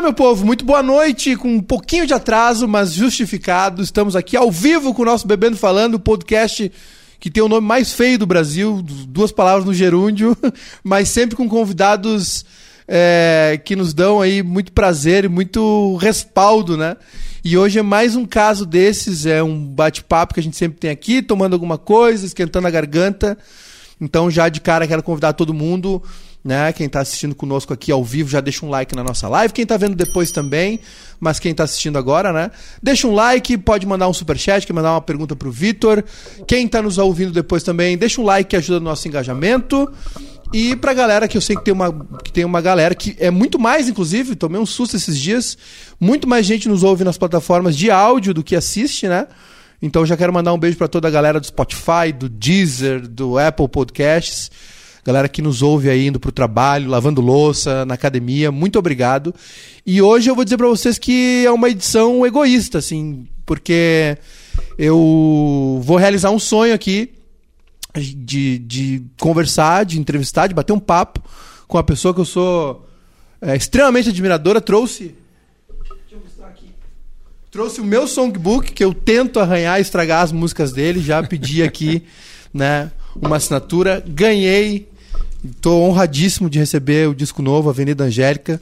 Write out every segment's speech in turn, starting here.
Meu povo, muito boa noite, com um pouquinho de atraso, mas justificado. Estamos aqui ao vivo com o nosso Bebendo Falando, o podcast que tem o nome mais feio do Brasil, duas palavras no gerúndio, mas sempre com convidados é, que nos dão aí muito prazer e muito respaldo, né? E hoje é mais um caso desses, é um bate-papo que a gente sempre tem aqui, tomando alguma coisa, esquentando a garganta. Então, já de cara, quero convidar todo mundo né? Quem está assistindo conosco aqui ao vivo já deixa um like na nossa live. Quem está vendo depois também, mas quem está assistindo agora, né? Deixa um like, pode mandar um super chat, quer mandar uma pergunta para o Vitor. Quem está nos ouvindo depois também, deixa um like que ajuda no nosso engajamento. E pra galera que eu sei que tem uma que tem uma galera que é muito mais inclusive, tomei um susto esses dias, muito mais gente nos ouve nas plataformas de áudio do que assiste, né? Então já quero mandar um beijo para toda a galera do Spotify, do Deezer, do Apple Podcasts galera que nos ouve aí indo pro trabalho, lavando louça, na academia, muito obrigado. E hoje eu vou dizer para vocês que é uma edição egoísta, assim, porque eu vou realizar um sonho aqui de, de conversar, de entrevistar, de bater um papo com a pessoa que eu sou é, extremamente admiradora. Trouxe. Trouxe o meu songbook, que eu tento arranhar e estragar as músicas dele. Já pedi aqui né, uma assinatura. Ganhei Estou honradíssimo de receber o disco novo, Avenida Angélica,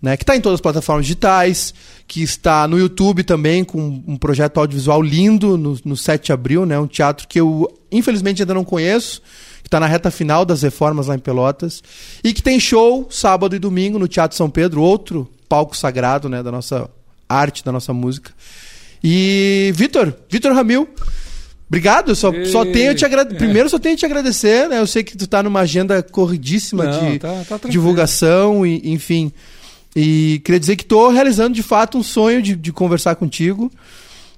né, que está em todas as plataformas digitais, que está no YouTube também, com um projeto audiovisual lindo, no, no 7 de abril, né, um teatro que eu, infelizmente, ainda não conheço, que está na reta final das reformas lá em Pelotas, e que tem show sábado e domingo no Teatro São Pedro, outro palco sagrado né, da nossa arte, da nossa música. E Vitor, Vitor Ramil, Obrigado, só, só tenho te agrade... É. Primeiro só tenho te agradecer, né? Eu sei que tu tá numa agenda corridíssima Não, de tá, tá divulgação e enfim. E queria dizer que estou realizando de fato um sonho de, de conversar contigo.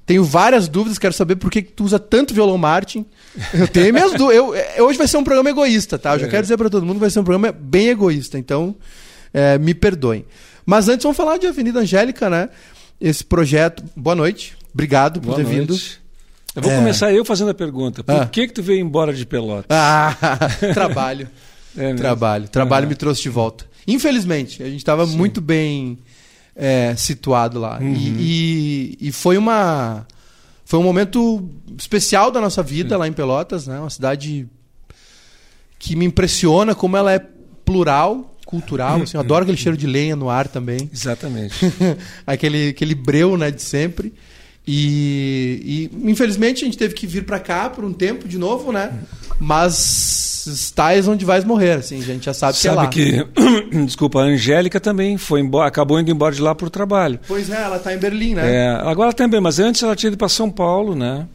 Tenho várias dúvidas, quero saber por que, que tu usa tanto violão Martin. Eu tenho minhas dúvidas. Eu, é, hoje vai ser um programa egoísta, tá? Eu já é. quero dizer para todo mundo vai ser um programa bem egoísta, então é, me perdoem. Mas antes vamos falar de Avenida Angélica, né? Esse projeto. Boa noite. Obrigado por Boa ter noite. vindo. Eu vou é. começar eu fazendo a pergunta. Por ah. que que tu veio embora de Pelotas? Ah, trabalho. é trabalho. Trabalho me trouxe de volta. Infelizmente, a gente estava muito bem é, situado lá. Uhum. E, e, e, foi uma foi um momento especial da nossa vida Sim. lá em Pelotas, né? Uma cidade que me impressiona como ela é plural, cultural. Assim, eu adoro aquele cheiro de lenha no ar também. Exatamente. aquele, aquele breu né, de sempre. E, e, infelizmente a gente teve que vir para cá por um tempo de novo, né? Mas estáis onde vais morrer, assim, a gente já sabe, sabe que é lá. que, desculpa, a Angélica também foi embora, acabou indo embora de lá por trabalho. Pois é, ela está em Berlim, né? É, agora também, mas antes ela tinha ido para São Paulo, né?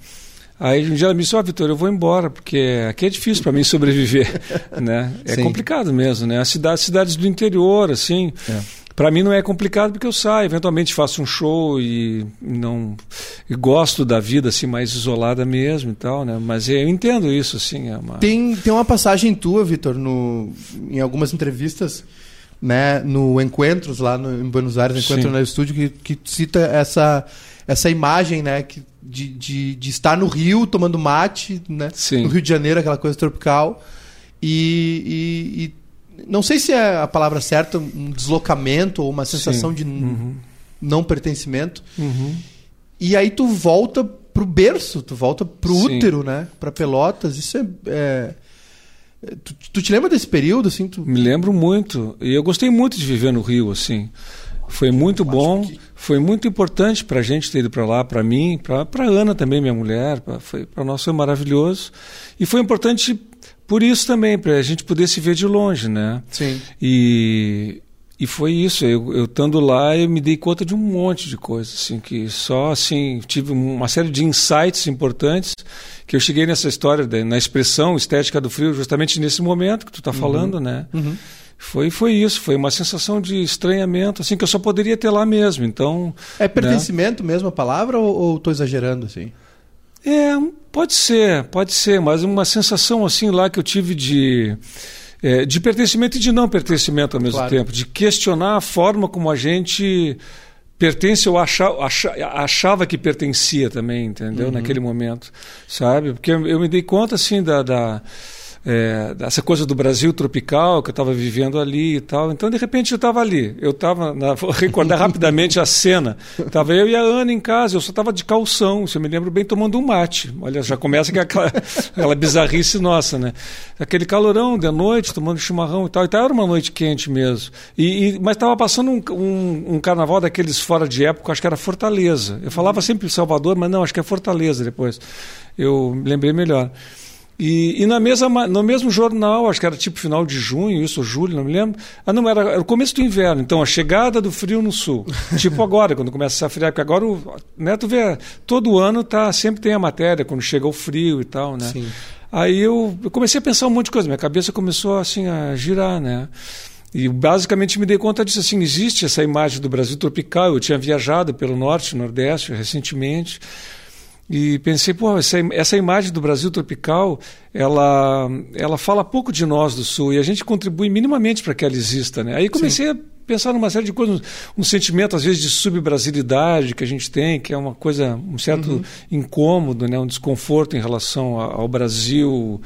Aí um dia ela me disse, ó, oh, Vitor, eu vou embora, porque aqui é difícil para mim sobreviver, né? É Sim. complicado mesmo, né? As cidades, cidades do interior, assim... É para mim não é complicado porque eu saio, eventualmente faço um show e não e gosto da vida assim mais isolada mesmo e tal, né? Mas eu entendo isso assim, é uma... Tem tem uma passagem tua, Vitor, no em algumas entrevistas, né, no Encontros lá no, em Buenos Aires, Encontro Sim. no estúdio que, que cita essa essa imagem, né, que, de, de, de estar no Rio tomando mate, né? Sim. No Rio de Janeiro, aquela coisa tropical. E, e, e não sei se é a palavra certa, um deslocamento ou uma sensação Sim. de uhum. não pertencimento. Uhum. E aí tu volta pro berço, tu volta pro Sim. útero, né? Para Pelotas. Isso é, é... Tu, tu, te lembra desse período, assim? Tu... Me lembro muito. E eu gostei muito de viver no Rio, assim. Foi muito bom, que... foi muito importante para a gente ter ido para lá, para mim, para Ana também, minha mulher. Pra, foi para nós foi maravilhoso. E foi importante por isso também, para a gente poder se ver de longe, né? Sim. E, e foi isso, eu, eu estando lá, eu me dei conta de um monte de coisas, assim, que só, assim, tive uma série de insights importantes, que eu cheguei nessa história, de, na expressão estética do frio, justamente nesse momento que tu está uhum. falando, né? Uhum. Foi, foi isso, foi uma sensação de estranhamento, assim, que eu só poderia ter lá mesmo, então... É pertencimento né? mesmo a palavra ou estou exagerando, assim? É, pode ser, pode ser, mas uma sensação assim lá que eu tive de. É, de pertencimento e de não pertencimento ao mesmo claro. tempo, de questionar a forma como a gente pertence ou achava, achava que pertencia também, entendeu? Uhum. Naquele momento, sabe? Porque eu, me dei conta assim da, da é, essa coisa do Brasil tropical que eu estava vivendo ali e tal. Então, de repente, eu estava ali. Eu estava, vou recordar rapidamente a cena. Estava eu e a Ana em casa, eu só estava de calção, se eu me lembro bem, tomando um mate. Olha, já começa aquela, aquela bizarrice nossa, né? Aquele calorão de noite, tomando chimarrão e tal. Então, era uma noite quente mesmo. E, e mas estava passando um, um, um, carnaval daqueles fora de época, acho que era Fortaleza. Eu falava sempre Salvador, mas não, acho que é Fortaleza depois. Eu lembrei melhor. E, e, na mesma, no mesmo jornal, acho que era tipo final de junho, isso, julho, não me lembro. Ah, não, era, era o começo do inverno, então a chegada do frio no sul. tipo agora, quando começa a friar, porque agora o né, tu vê, todo ano tá, sempre tem a matéria, quando chega o frio e tal, né? Sim. Aí eu, eu comecei a pensar um monte de coisa, minha cabeça começou assim a girar, né? E basicamente me dei conta disso assim, existe essa imagem do Brasil tropical. Eu tinha viajado pelo norte, nordeste recentemente. E pensei, pô, essa, essa imagem do Brasil tropical, ela, ela fala pouco de nós do Sul e a gente contribui minimamente para que ela exista, né? Aí comecei Sim. a pensar numa série de coisas, um, sentimento às vezes de subbrasilidade que a gente tem, que é uma coisa, um certo uhum. incômodo, né? Um desconforto em relação ao Brasil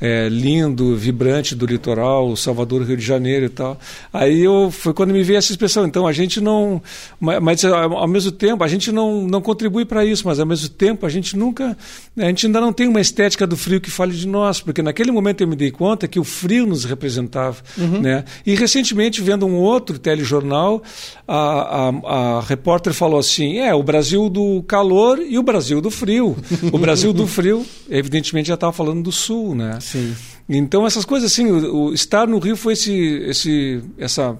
é, lindo, vibrante do litoral, Salvador, Rio de Janeiro e tal. Aí eu, foi quando me veio essa expressão. Então a gente não, mas ao mesmo tempo a gente não, não contribui para isso, mas ao mesmo tempo a gente nunca, a gente ainda não tem uma estética do frio que fale de nós, porque naquele momento eu me dei conta que o frio nos representava, uhum. né? E recentemente vendo um outro telejornal, a, a, a repórter falou assim, é o Brasil do calor e o Brasil do frio. O Brasil do frio, evidentemente já estava falando do sul, né? Sim. Então essas coisas assim, o, o estar no Rio foi esse, esse, essa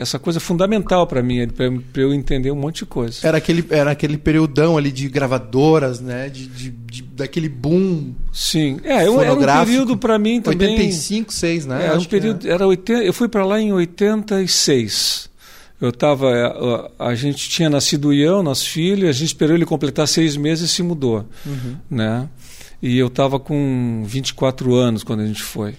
essa coisa fundamental para mim, para eu entender um monte de coisa. Era aquele, era aquele periodão ali de gravadoras, né? De, de, de daquele boom. Sim, é, eu, era um período para mim também. 85, 6, né? Era um período, era 80, eu fui para lá em 86. Eu tava, a, a, gente tinha nascido eu, nosso filho, a gente esperou ele completar seis meses e se mudou, uhum. né? E eu estava com 24 anos quando a gente foi.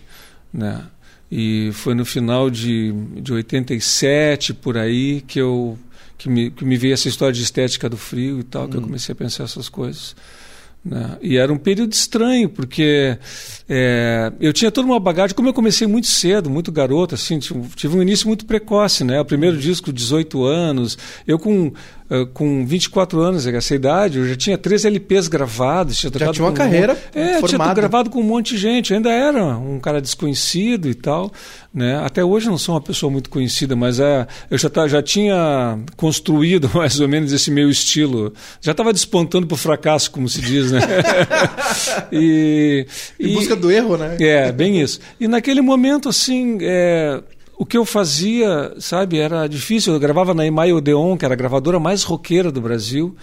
Né? E foi no final de, de 87, por aí, que eu que me, que me veio essa história de estética do frio e tal, que eu hum. comecei a pensar essas coisas. Né? E era um período estranho, porque é, eu tinha toda uma bagagem, como eu comecei muito cedo, muito garoto, assim, tive um início muito precoce, né? O primeiro disco, 18 anos, eu com com 24 anos, essa idade, eu já tinha três LPs gravados. Tinha já tinha uma carreira um... É, formada. tinha gravado com um monte de gente. ainda era um cara desconhecido e tal. Né? Até hoje não sou uma pessoa muito conhecida, mas é, eu já, tá, já tinha construído mais ou menos esse meu estilo. Já estava despontando para o fracasso, como se diz. Né? e, em e, busca do erro, né? É, bem isso. E naquele momento, assim... É, o que eu fazia, sabe, era difícil. Eu gravava na Email Odeon, que era a gravadora mais roqueira do Brasil,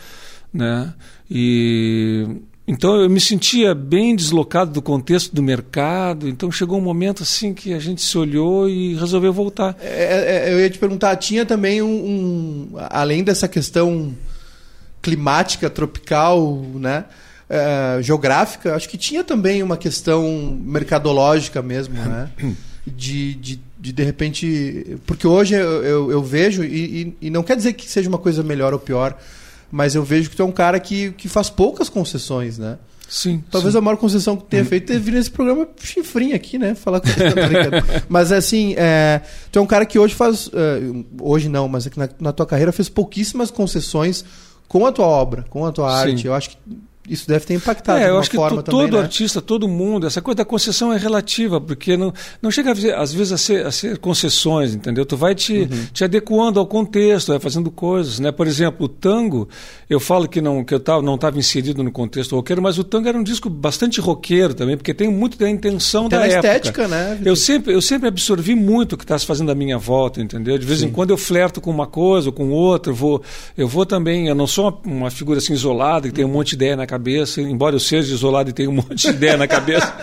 né? E então eu me sentia bem deslocado do contexto do mercado. Então chegou um momento assim que a gente se olhou e resolveu voltar. É, é, é eu ia te perguntar, tinha também um, um além dessa questão climática, tropical, né? É, geográfica, acho que tinha também uma questão mercadológica mesmo, né? De, de de de repente. Porque hoje eu, eu, eu vejo, e, e, e, não quer dizer que seja uma coisa melhor ou pior, mas eu vejo que tu é um cara que, que faz poucas concessões, né? Sim. Talvez sim. a maior concessão que tenha feito é vir nesse programa chifrinho aqui, né? Falar com Mas assim, é, tu é um cara que hoje faz. Uh, hoje não, mas é na, na tua carreira fez pouquíssimas concessões com a tua obra, com a tua arte. Eu acho que isso deve ter impactado. É, eu acho que também, todo né? artista, todo mundo, essa coisa da concessão é relativa, porque não, não chega às vezes a ser, a ser concessões, entendeu? Tu vai te, uhum. te adequando ao contexto, vai fazendo coisas, né? Por exemplo, o tango, eu falo que não que eu tava, não estava inserido no contexto roqueiro, mas o tango era um disco bastante roqueiro também, porque tem muito da intenção tem da época. estética, né? Eu sempre, eu sempre absorvi muito o que está se fazendo à minha volta, entendeu? De vez Sim. em quando eu flerto com uma coisa ou com outra, eu vou, eu vou também, eu não sou uma, uma figura assim isolada que tem um monte de ideia na cabeça, embora eu seja isolado e tenha um monte de ideia na cabeça.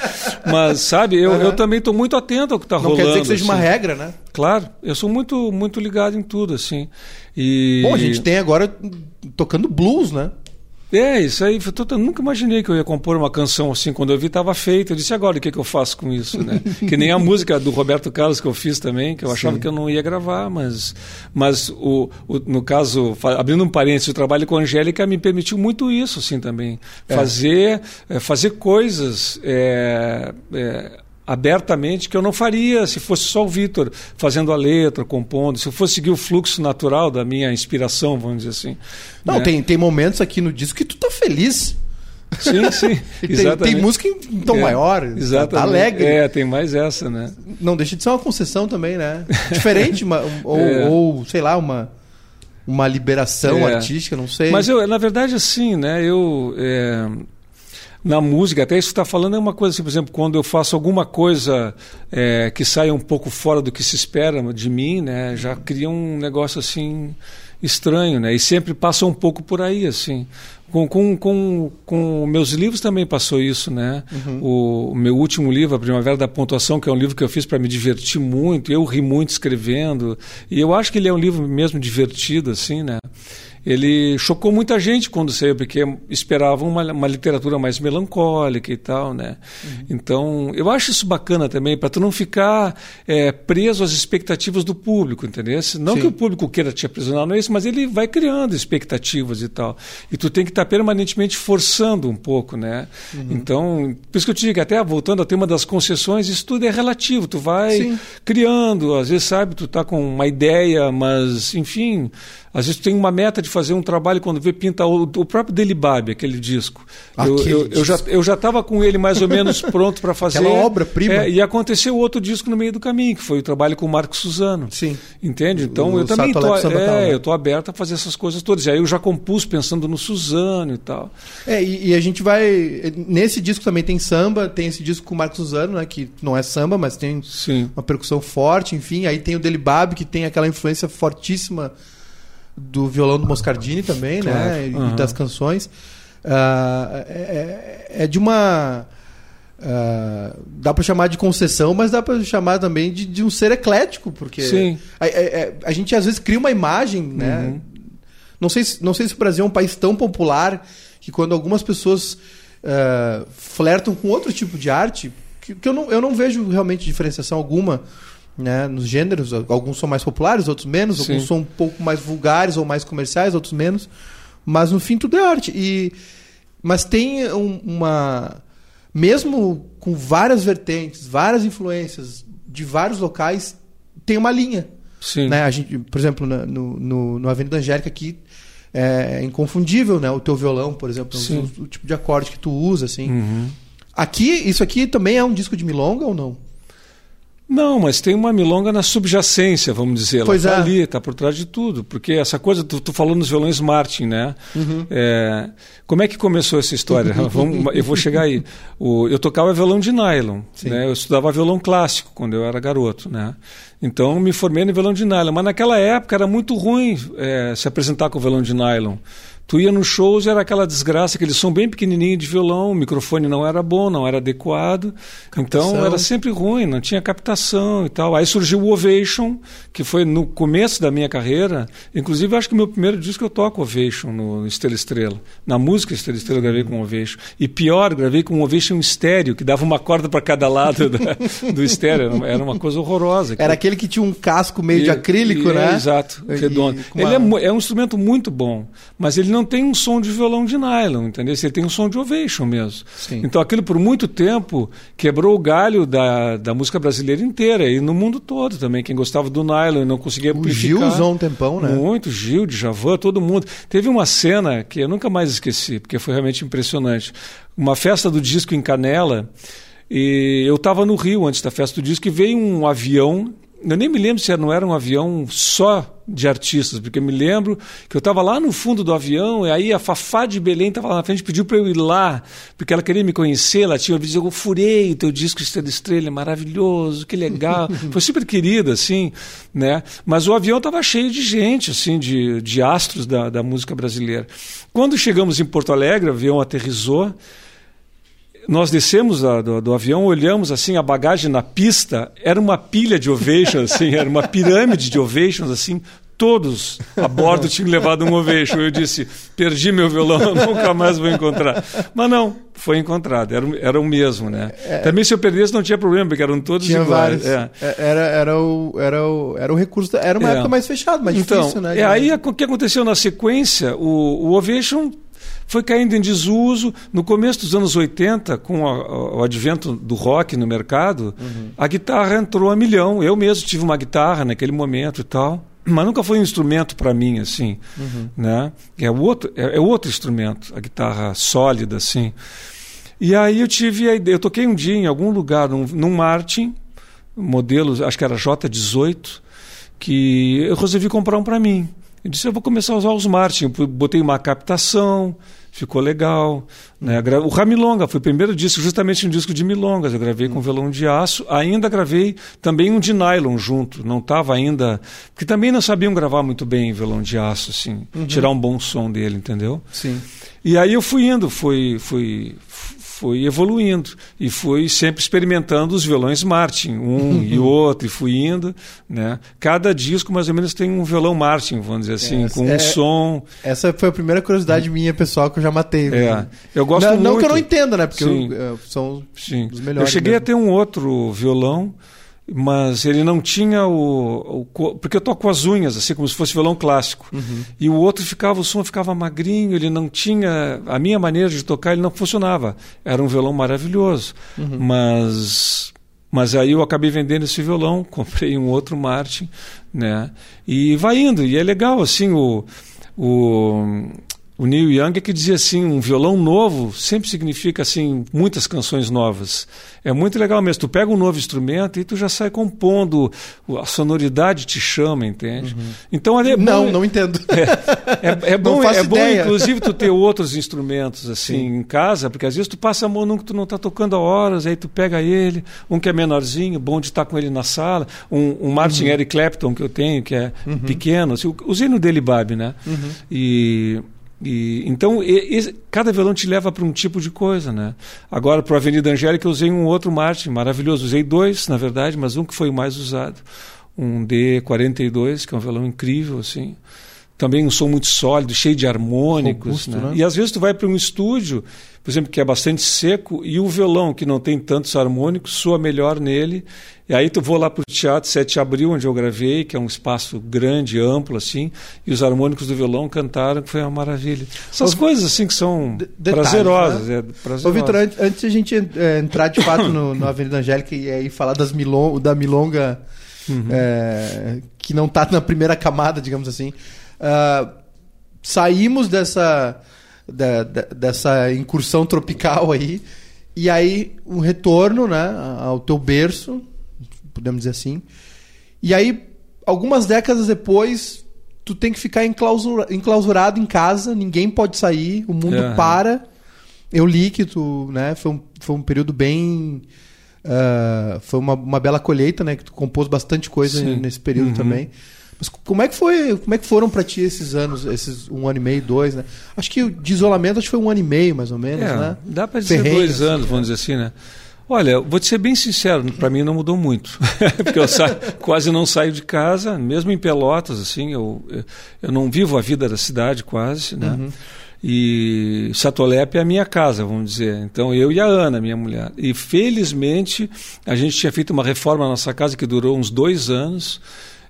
Mas, sabe, eu, uhum. eu também estou muito atento ao que está rolando. Não quer dizer que seja assim. uma regra, né? Claro, eu sou muito, muito ligado em tudo, assim. E... Bom, a gente tem agora tocando blues, né? É, isso aí, eu nunca imaginei que eu ia compor uma canção assim, quando eu vi estava feita, eu disse, agora o que, que eu faço com isso, né? que nem a música do Roberto Carlos que eu fiz também, que eu achava Sim. que eu não ia gravar, mas, mas o, o, no caso, abrindo um parênteses, o trabalho com a Angélica me permitiu muito isso, assim, também, é. fazer, é, fazer coisas... É, é, abertamente que eu não faria se fosse só o Vitor fazendo a letra, compondo, se eu fosse seguir o fluxo natural da minha inspiração, vamos dizer assim. Não, né? tem, tem momentos aqui no disco que tu tá feliz. Sim, sim. tem, tem, música em tom é, maior, tá exatamente. Tá alegre. É, tem mais essa, né? Não deixa de ser uma concessão também, né? Diferente, uma, ou, é. ou, sei lá, uma, uma liberação é. artística, não sei. Mas eu, na verdade, assim, né? Eu. Na música, até isso que está falando é uma coisa assim, por exemplo, quando eu faço alguma coisa é, que saia um pouco fora do que se espera de mim, né, já cria um negócio assim estranho, né, e sempre passa um pouco por aí, assim. Com, com, com, com meus livros também passou isso, né? Uhum. O, o, meu último livro, A Primavera da Pontuação, que é um livro que eu fiz para me divertir muito, eu ri muito escrevendo, e eu acho que ele é um livro mesmo divertido, assim, né? Ele chocou muita gente quando saiu, porque esperavam uma, uma literatura mais melancólica e tal, né? Uhum. Então, eu acho isso bacana também, para tu não ficar é, preso às expectativas do público, entendeu? Não Sim. que o público queira te aprisionar, não é isso, mas ele vai criando expectativas e tal. E tu tem que estar tá permanentemente forçando um pouco, né? Uhum. Então, por isso que eu te digo, até voltando ao tema das concessões, isso tudo é relativo, tu vai Sim. criando, às vezes, sabe, tu tá com uma ideia, mas, enfim às vezes tem uma meta de fazer um trabalho quando vê pinta o, o próprio Delibab, aquele disco. Eu, eu, eu, já eu já estava com ele mais ou menos pronto para fazer. Aquela obra-prima. É, e aconteceu outro disco no meio do caminho, que foi o trabalho com o Marco Suzano. Sim. Entende? Então o eu também estou é, eu tô aberto a fazer essas coisas todas. E aí eu já compus pensando no Suzano e tal. É, e, e, a gente vai. Nesse disco também tem samba, tem esse disco com o Marco Suzano, né? Que não é samba, mas tem Sim. uma percussão forte, enfim. Aí tem o Delibab, que tem aquela influência fortíssima do violão do Moscardini também, né? claro. né? Uhum. E das canções. Uh, é, é, de uma. Uh, dá para chamar de concessão, mas dá para chamar também de, de, um ser eclético, porque Sim. A, a, a, gente às vezes cria uma imagem, né? Uhum. Não sei, se, não sei se o Brasil é um país tão popular que quando algumas pessoas uh, flertam com outro tipo de arte, que, que eu, não, eu não vejo realmente diferenciação alguma né, nos gêneros. Alguns são mais populares, outros menos. Sim. Alguns são um pouco mais vulgares ou mais comerciais, outros menos. Mas no fim tudo é arte. E, mas tem um, uma. Mesmo com várias vertentes, várias influências de vários locais, tem uma linha. Sim. Né? A gente, por exemplo, no, no, no Avenida Angélica aqui é inconfundível, né? O teu violão, por exemplo, o, o, tipo de acorde que tu usa, assim. Uhum. Aqui, isso aqui também é um disco de milonga ou não? Não, mas tem uma milonga na subjacência, vamos dizer. Ela pois tá é. ali, está por trás de tudo. Porque essa coisa, tu, tu falou nos violões Martin, né? Uhum. É, como é que começou essa história? Vamos, eu vou chegar aí. O, eu tocava violão de nylon, né? Eu estudava violão clássico quando eu era garoto, né? Então me formei no violão de nylon. Mas naquela época era muito ruim é, se apresentar com violão de nylon. Tu ia nos shows e era aquela desgraça, aquele som bem pequenininho de violão, o microfone não era bom, não era adequado. Captação. Então era sempre ruim, não tinha captação e tal. Aí surgiu o Ovation, que foi no começo da minha carreira. Inclusive, acho que o meu primeiro disco eu toco Ovation no Estrela Estrela. Na música Estrela Estrela eu gravei com Ovation. E pior, gravei com Ovation estéreo, que dava uma corda para cada lado da, do estéreo. Era uma coisa horrorosa. Era aquele que tinha um casco meio e, de acrílico, e, né? É, exato, redondo. Uma... Ele é, é um instrumento muito bom, mas ele não tem um som de violão de nylon, entendeu? Ele tem um som de ovation mesmo. Sim. Então aquilo por muito tempo quebrou o galho da, da música brasileira inteira e no mundo todo também. Quem gostava do nylon e não conseguia amplificar. O Gil usou um tempão, né? Muito, Gil, Djavan, todo mundo. Teve uma cena que eu nunca mais esqueci, porque foi realmente impressionante. Uma festa do disco em Canela, e eu estava no Rio antes da festa do disco e veio um avião eu nem me lembro se não era um avião só de artistas, porque eu me lembro que eu estava lá no fundo do avião, e aí a Fafá de Belém estava lá na frente, pediu para eu ir lá, porque ela queria me conhecer, ela tinha ouvido dizer, eu furei o teu disco Estrela Estrela, é maravilhoso, que legal. Foi super querida, assim, né? Mas o avião estava cheio de gente, assim, de, de astros da, da música brasileira. Quando chegamos em Porto Alegre, o avião aterrizou, nós descemos da, do, do, avião, olhamos assim a bagagem na pista, era uma pilha de ovations, assim, era uma pirâmide de ovations, assim, todos a bordo tinham levado um ovation. Eu disse, perdi meu violão, nunca mais vou encontrar. Mas não, foi encontrado, era, era o mesmo, né? É, Também se eu perdesse não tinha problema, porque eram todos tinha iguais. Vários. É. é. Era, era, o, era, o, era o recurso, era uma é. época mais fechada, mais então, difícil, né? É, aí o que aconteceu na sequência, o, o ovation foi caindo em desuso. No começo dos anos 80, com a, o advento do rock no mercado, uhum. a guitarra entrou a milhão. Eu mesmo tive uma guitarra naquele momento e tal. Mas nunca foi um instrumento para mim, assim. Uhum. Né? É, outro, é, é outro instrumento, a guitarra sólida, assim. E aí eu tive a ideia. Eu toquei um dia em algum lugar, num, num Martin, modelo, acho que era J18, que eu resolvi comprar um para mim. Eu disse, eu vou começar a usar os Martin. Eu botei uma captação, ficou legal. Né? O Ramilonga foi o primeiro disco, justamente um disco de milongas. Eu gravei com violão de aço. Ainda gravei também um de nylon junto. Não estava ainda. Porque também não sabiam gravar muito bem violão de aço, assim. Uhum. Tirar um bom som dele, entendeu? Sim. E aí eu fui indo, fui, fui, fui evoluindo e fui sempre experimentando os violões Martin, um e outro, e fui indo. Né? Cada disco, mais ou menos, tem um violão Martin, vamos dizer assim, é, com um é, som. Essa foi a primeira curiosidade minha, pessoal, que eu já matei. É. Eu gosto não, muito. Não que eu não entenda, né? Porque eu, é, são Sim. os melhores. Eu cheguei mesmo. a ter um outro violão mas ele não tinha o, o, porque eu toco com as unhas assim como se fosse violão clássico uhum. e o outro ficava o som ficava magrinho ele não tinha a minha maneira de tocar ele não funcionava era um violão maravilhoso uhum. mas mas aí eu acabei vendendo esse violão comprei um outro Martin né e vai indo e é legal assim o, o o Neil Young é que dizia assim, um violão novo sempre significa assim muitas canções novas. É muito legal mesmo. Tu pega um novo instrumento e tu já sai compondo, a sonoridade te chama, entende? Uhum. Então é bom, não, não entendo. É, é, é bom, é bom inclusive tu ter outros instrumentos assim Sim. em casa, porque às vezes tu passa a mão num que tu não está tocando há horas, aí tu pega ele, um que é menorzinho, bom de estar com ele na sala, um, um Martin uhum. Eric Clapton que eu tenho que é uhum. pequeno, assim, usei no dele Bab, né? Uhum. E e, então, e, e, cada violão te leva para um tipo de coisa, né? Agora, para a Avenida Angélica, eu usei um outro Martin, maravilhoso. Usei dois, na verdade, mas um que foi o mais usado. Um D42, que é um violão incrível, assim. Também um som muito sólido, cheio de harmônicos. Né? Né? E às vezes tu vai para um estúdio, por exemplo, que é bastante seco, e o violão, que não tem tantos harmônicos, soa melhor nele e aí tu vou lá para o Teatro 7 de Abril, onde eu gravei, que é um espaço grande, amplo, assim, e os harmônicos do violão cantaram, que foi uma maravilha. Essas Ô, coisas, assim, que são prazerosas. Né? É, prazerosas. Ô, Vitor, antes, antes de a gente é, entrar de fato no, no Avenida Angélica e aí falar das milon, da milonga uhum. é, que não está na primeira camada, digamos assim, uh, saímos dessa, da, da, dessa incursão tropical aí, e aí um retorno né, ao teu berço, podemos dizer assim. E aí, algumas décadas depois, tu tem que ficar enclausura, enclausurado em casa, ninguém pode sair, o mundo uhum. para. Eu li que tu, né, foi um, foi um período bem. Uh, foi uma, uma bela colheita, né? Que tu compôs bastante coisa Sim. nesse período uhum. também. Mas como é que foi, como é que foram para ti esses anos, esses um ano e meio, dois, né? Acho que de isolamento acho que foi um ano e meio, mais ou menos, é, né? Dá para dizer dois anos, assim, vamos dizer assim, né? Olha, vou te ser bem sincero, para mim não mudou muito, porque eu saio, quase não saio de casa, mesmo em Pelotas, assim, eu, eu não vivo a vida da cidade quase, né? Uhum. E Satolepe é a minha casa, vamos dizer. Então eu e a Ana, minha mulher. E felizmente a gente tinha feito uma reforma na nossa casa que durou uns dois anos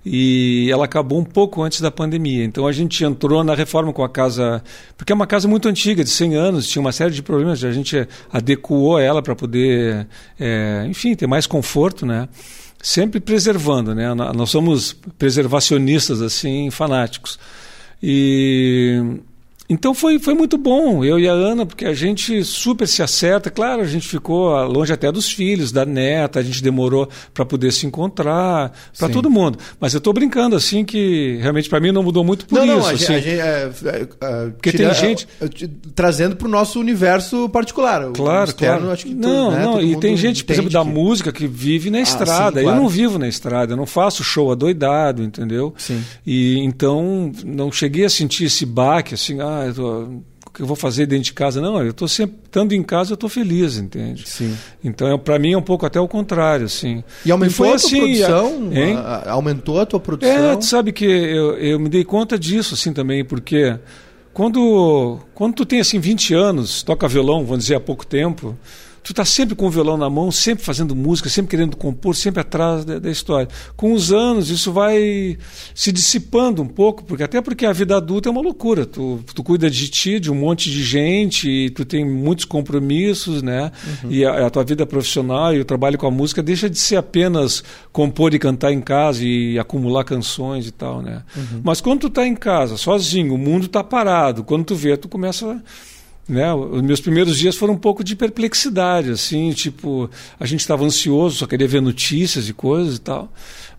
e ela acabou um pouco antes da pandemia. Então a gente entrou na reforma com a casa, porque é uma casa muito antiga, de 100 anos, tinha uma série de problemas, a gente adequou ela para poder, é, enfim, ter mais conforto, né? Sempre preservando, né? Nós somos preservacionistas assim, fanáticos. E então foi, foi muito bom, eu e a Ana, porque a gente super se acerta. Claro, a gente ficou longe até dos filhos, da neta, a gente demorou para poder se encontrar, para todo mundo. Mas eu estou brincando, assim, que realmente para mim não mudou muito por não, isso. Não, a assim. gente, é, é, é, porque tira, tem gente. É, trazendo para o nosso universo particular. Claro, externo, claro. Acho que não, né, não, e tem gente, por exemplo, da música que vive na ah, estrada. Sim, claro. Eu não vivo na estrada, eu não faço show adoidado, entendeu? Sim. E então não cheguei a sentir esse baque, assim, ah, ah, tô, o que eu vou fazer dentro de casa? Não, eu estou sempre, estando em casa, eu estou feliz, entende? Sim. Então, é, para mim, é um pouco até o contrário, assim. E aumentou e a tua assim, produção? A, aumentou a tua produção? É, tu sabe que eu, eu me dei conta disso, assim, também, porque quando, quando tu tem, assim, 20 anos, toca violão, vamos dizer, há pouco tempo, tu tá sempre com o violão na mão, sempre fazendo música, sempre querendo compor, sempre atrás da, da, história. Com os anos, isso vai se dissipando um pouco, porque até porque a vida adulta é uma loucura. Tu, tu cuida de ti, de um monte de gente, e tu tem muitos compromissos, né? Uhum. E a, a, tua vida profissional e o trabalho com a música deixa de ser apenas compor e cantar em casa e acumular canções e tal, né? Uhum. Mas quando tu tá em casa, sozinho, o mundo tá parado, quando tu vê, tu começa a né? Os meus primeiros dias foram um pouco de perplexidade, assim, tipo, a gente estava ansioso, só queria ver notícias e coisas e tal.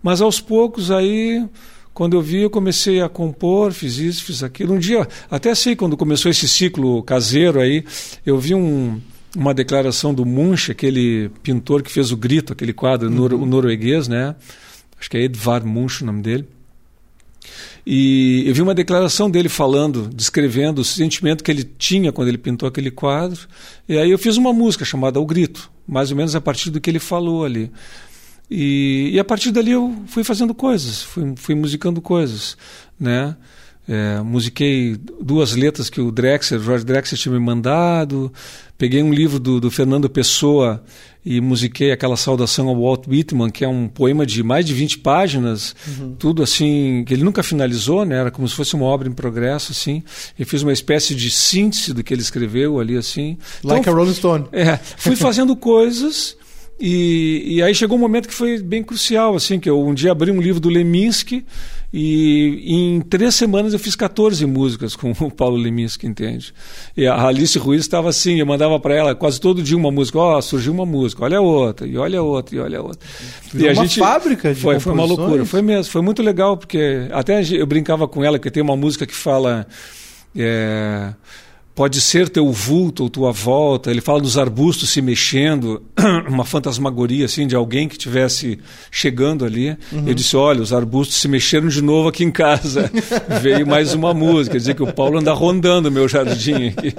Mas aos poucos aí, quando eu vi, eu comecei a compor, fiz isso, fiz aquilo. Um dia, até sei quando começou esse ciclo caseiro aí, eu vi um, uma declaração do Munch, aquele pintor que fez o Grito, aquele quadro uhum. nor norueguês, né? Acho que é Edvard Munch o nome dele. E eu vi uma declaração dele falando, descrevendo o sentimento que ele tinha quando ele pintou aquele quadro. E aí eu fiz uma música chamada O Grito, mais ou menos a partir do que ele falou ali. E, e a partir dali eu fui fazendo coisas, fui, fui musicando coisas, né? É, musiquei duas letras que o Drexler, Jorge Drexler tinha me mandado. Peguei um livro do, do, Fernando Pessoa e musiquei aquela saudação ao Walt Whitman, que é um poema de mais de 20 páginas, uhum. tudo assim, que ele nunca finalizou, né? Era como se fosse uma obra em progresso, assim. E fiz uma espécie de síntese do que ele escreveu ali, assim. Like então, a Rolling Stone. É, fui fazendo coisas. E, e aí chegou um momento que foi bem crucial, assim, que eu um dia abri um livro do Leminski e em três semanas eu fiz 14 músicas com o Paulo Leminski, entende? E a Alice Ruiz estava assim, eu mandava para ela quase todo dia uma música, ó, oh, surgiu uma música, olha outra, e olha outra, e olha outra. e a uma gente, fábrica de Foi, foi uma loucura, foi mesmo, foi muito legal, porque até eu brincava com ela, que tem uma música que fala... É, pode ser teu vulto ou tua volta. Ele fala dos arbustos se mexendo, uma fantasmagoria assim de alguém que tivesse chegando ali. Uhum. Eu disse: olha, os arbustos se mexeram de novo aqui em casa. Veio mais uma música, quer dizer que o Paulo anda rondando o meu jardim aqui.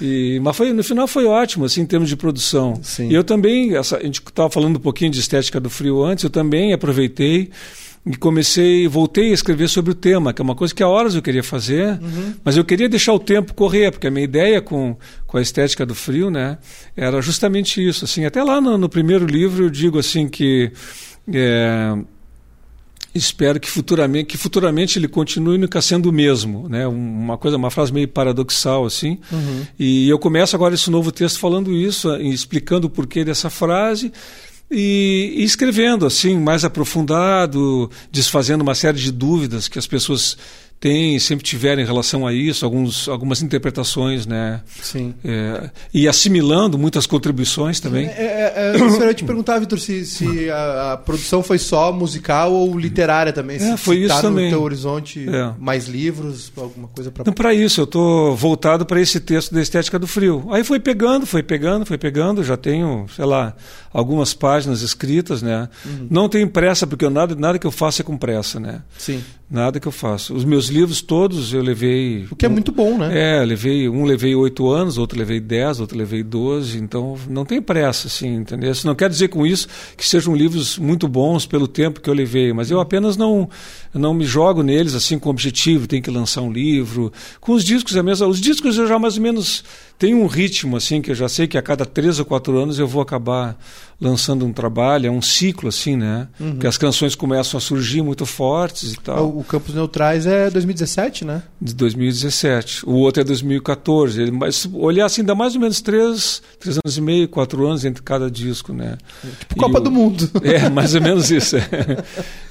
E, mas foi, no final foi ótimo, assim, em termos de produção. Sim. E eu também, essa, a gente estava falando um pouquinho de estética do frio antes, eu também aproveitei e comecei, voltei a escrever sobre o tema, que é uma coisa que há horas eu queria fazer, uhum. mas eu queria deixar o tempo correr, porque a minha ideia com, com a estética do frio, né, era justamente isso, assim, até lá no, no primeiro livro eu digo assim que é, espero que futuramente, que futuramente ele continue nunca sendo o mesmo, né? Uma coisa, uma frase meio paradoxal assim. Uhum. E eu começo agora esse novo texto falando isso, explicando o porquê dessa frase e, e, escrevendo assim mais aprofundado, desfazendo uma série de dúvidas que as pessoas têm sempre tiveram em relação a isso, alguns, algumas interpretações, né? Sim. É, e assimilando muitas contribuições também. É, é, é eu queria te perguntar, Vitor, se, se a, a, produção foi só musical ou literária também? É, foi se isso tá também. no teu horizonte é. mais livros, alguma coisa para... Para isso, eu estou voltado para esse texto da Estética do Frio. Aí foi pegando, foi pegando, foi pegando, já tenho, sei lá, algumas páginas escritas, né? Uhum. Não tenho pressa, porque nada, nada que eu faço é com pressa, né? Sim. Nada que eu faço. Os meus livros todos eu levei. O que é muito bom, né? É, levei, um levei oito anos, outro levei dez, outro levei doze, então não tem pressa, assim, entendeu? Isso não quer dizer com isso que sejam livros muito bons pelo tempo que eu levei, mas eu apenas não, não me jogo neles assim com objetivo, tem que lançar um livro. Com os discos é mesmo. Os discos eu já mais ou menos tenho um ritmo, assim, que eu já sei que a cada três ou quatro anos eu vou acabar lançando um trabalho, é um ciclo assim, né? Uhum. Porque as canções começam a surgir muito fortes e tal. O, o Campos Neutrais é 2017, né? De 2017. O outro é 2014. Ele, mas olhar assim, dá mais ou menos três, três anos e meio, quatro anos entre cada disco, né? Tipo Copa o, do Mundo. É, mais ou menos isso. É.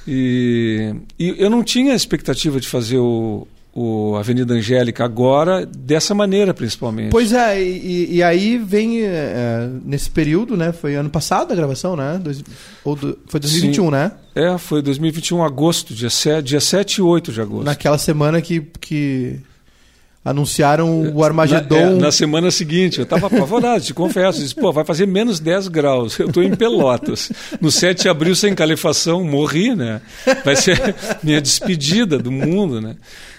E, e eu não tinha expectativa de fazer o, o Avenida Angélica agora dessa maneira principalmente. Pois é, e, e aí vem é, nesse período, né? Foi ano passado a gravação, né? Dois, ou do, foi 2021, Sim. né? É, foi 2021, agosto, dia 7, dia 7 e 8 de agosto. Naquela semana que, que anunciaram o Armagedon. Na, é, na semana seguinte, eu estava apavorado, te confesso. Disse, pô, vai fazer menos 10 graus. Eu estou em Pelotas. No 7 de abril, sem calefação, morri, né? Vai ser minha despedida do mundo, né?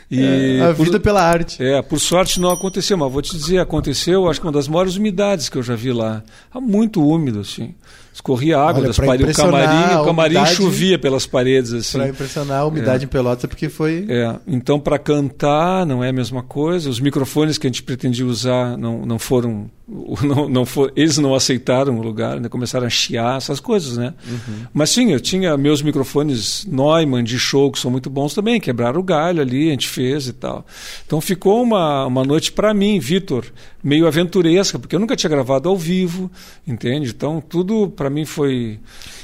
E é, a vida por, pela arte. É, por sorte não aconteceu, mas vou te dizer, aconteceu, acho que uma das maiores umidades que eu já vi lá. Muito úmido, assim. escorria água Olha, das paredes. O camarim, o camarim umidade- chovia pelas paredes assim. Pra impressionar a umidade em Pelotas, é porque foi. É, então para cantar não é a mesma coisa. Os microfones que a gente pretendia usar não, não foram, não, não for, eles não aceitaram o lugar, né? começaram a chiar essas coisas, né? Mas sim, eu tinha meus microfones Neumann de show que são muito bons também, quebraram o galho ali, a gente fez e tal. Então ficou uma, uma noite para mim, Vitor, meio aventuresca, porque eu nunca tinha gravado ao vivo, entende? Então tudo para mim foi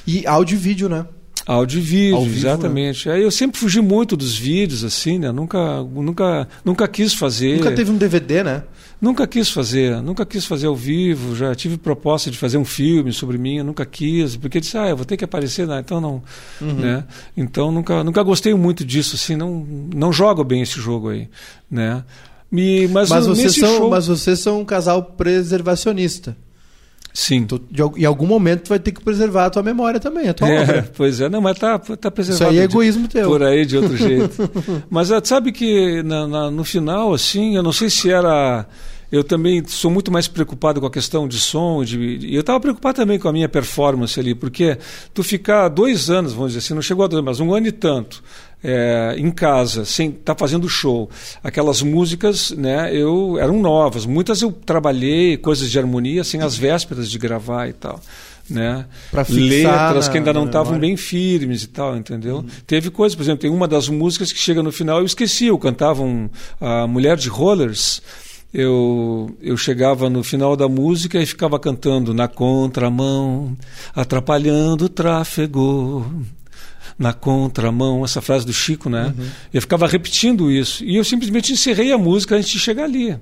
E áudio e vídeo, né? Áudio e vídeo, Ao vivo, né? exatamente. Aí eu sempre fugi muito dos vídeos, assim, né? Nunca, nunca, nunca quis fazer. Nunca teve um DVD, né? Nunca quis fazer, nunca quis fazer ao vivo. Já tive proposta de fazer um filme sobre mim, nunca quis, porque disse, ah, eu vou ter que aparecer, não, então não, Uhum. né? Então nunca, nunca gostei muito disso, assim, não, não jogo bem esse jogo aí, né? Me, mas Mas vocês, são, show, mas vocês são um casal preservacionista. Sim. Tu, de al- em algum momento tu vai ter que preservar a tua memória também, a tua É, obra. pois é, não, mas tá, tá Isso preservado. aí é de- egoísmo teu. por aí de outro jeito. Mas ah, sabe que na- na- no final, assim, eu não sei se era. Eu também sou muito mais preocupado com a questão de som. De, e eu estava preocupado também com a minha performance ali, porque tu ficar dois anos, vamos dizer assim, não chegou a dois, mas um ano e tanto. É, em casa, sem estar fazendo show, aquelas músicas, né, eu eram novas. Muitas eu trabalhei, coisas de harmonia, assim, às vésperas de gravar e tal, né? Letras na- que ainda não estavam bem firmes e tal, entendeu? Teve coisas, por exemplo, tem uma das músicas que chega no final, eu esqueci, eu cantava um, a Mulher de Rollers. Eu, eu chegava no final da música e ficava cantando na contramão, atrapalhando o tráfego. Na contramão, essa frase do Chico, né? Eu ficava repetindo isso. E eu simplesmente encerrei a música antes de chegar ali.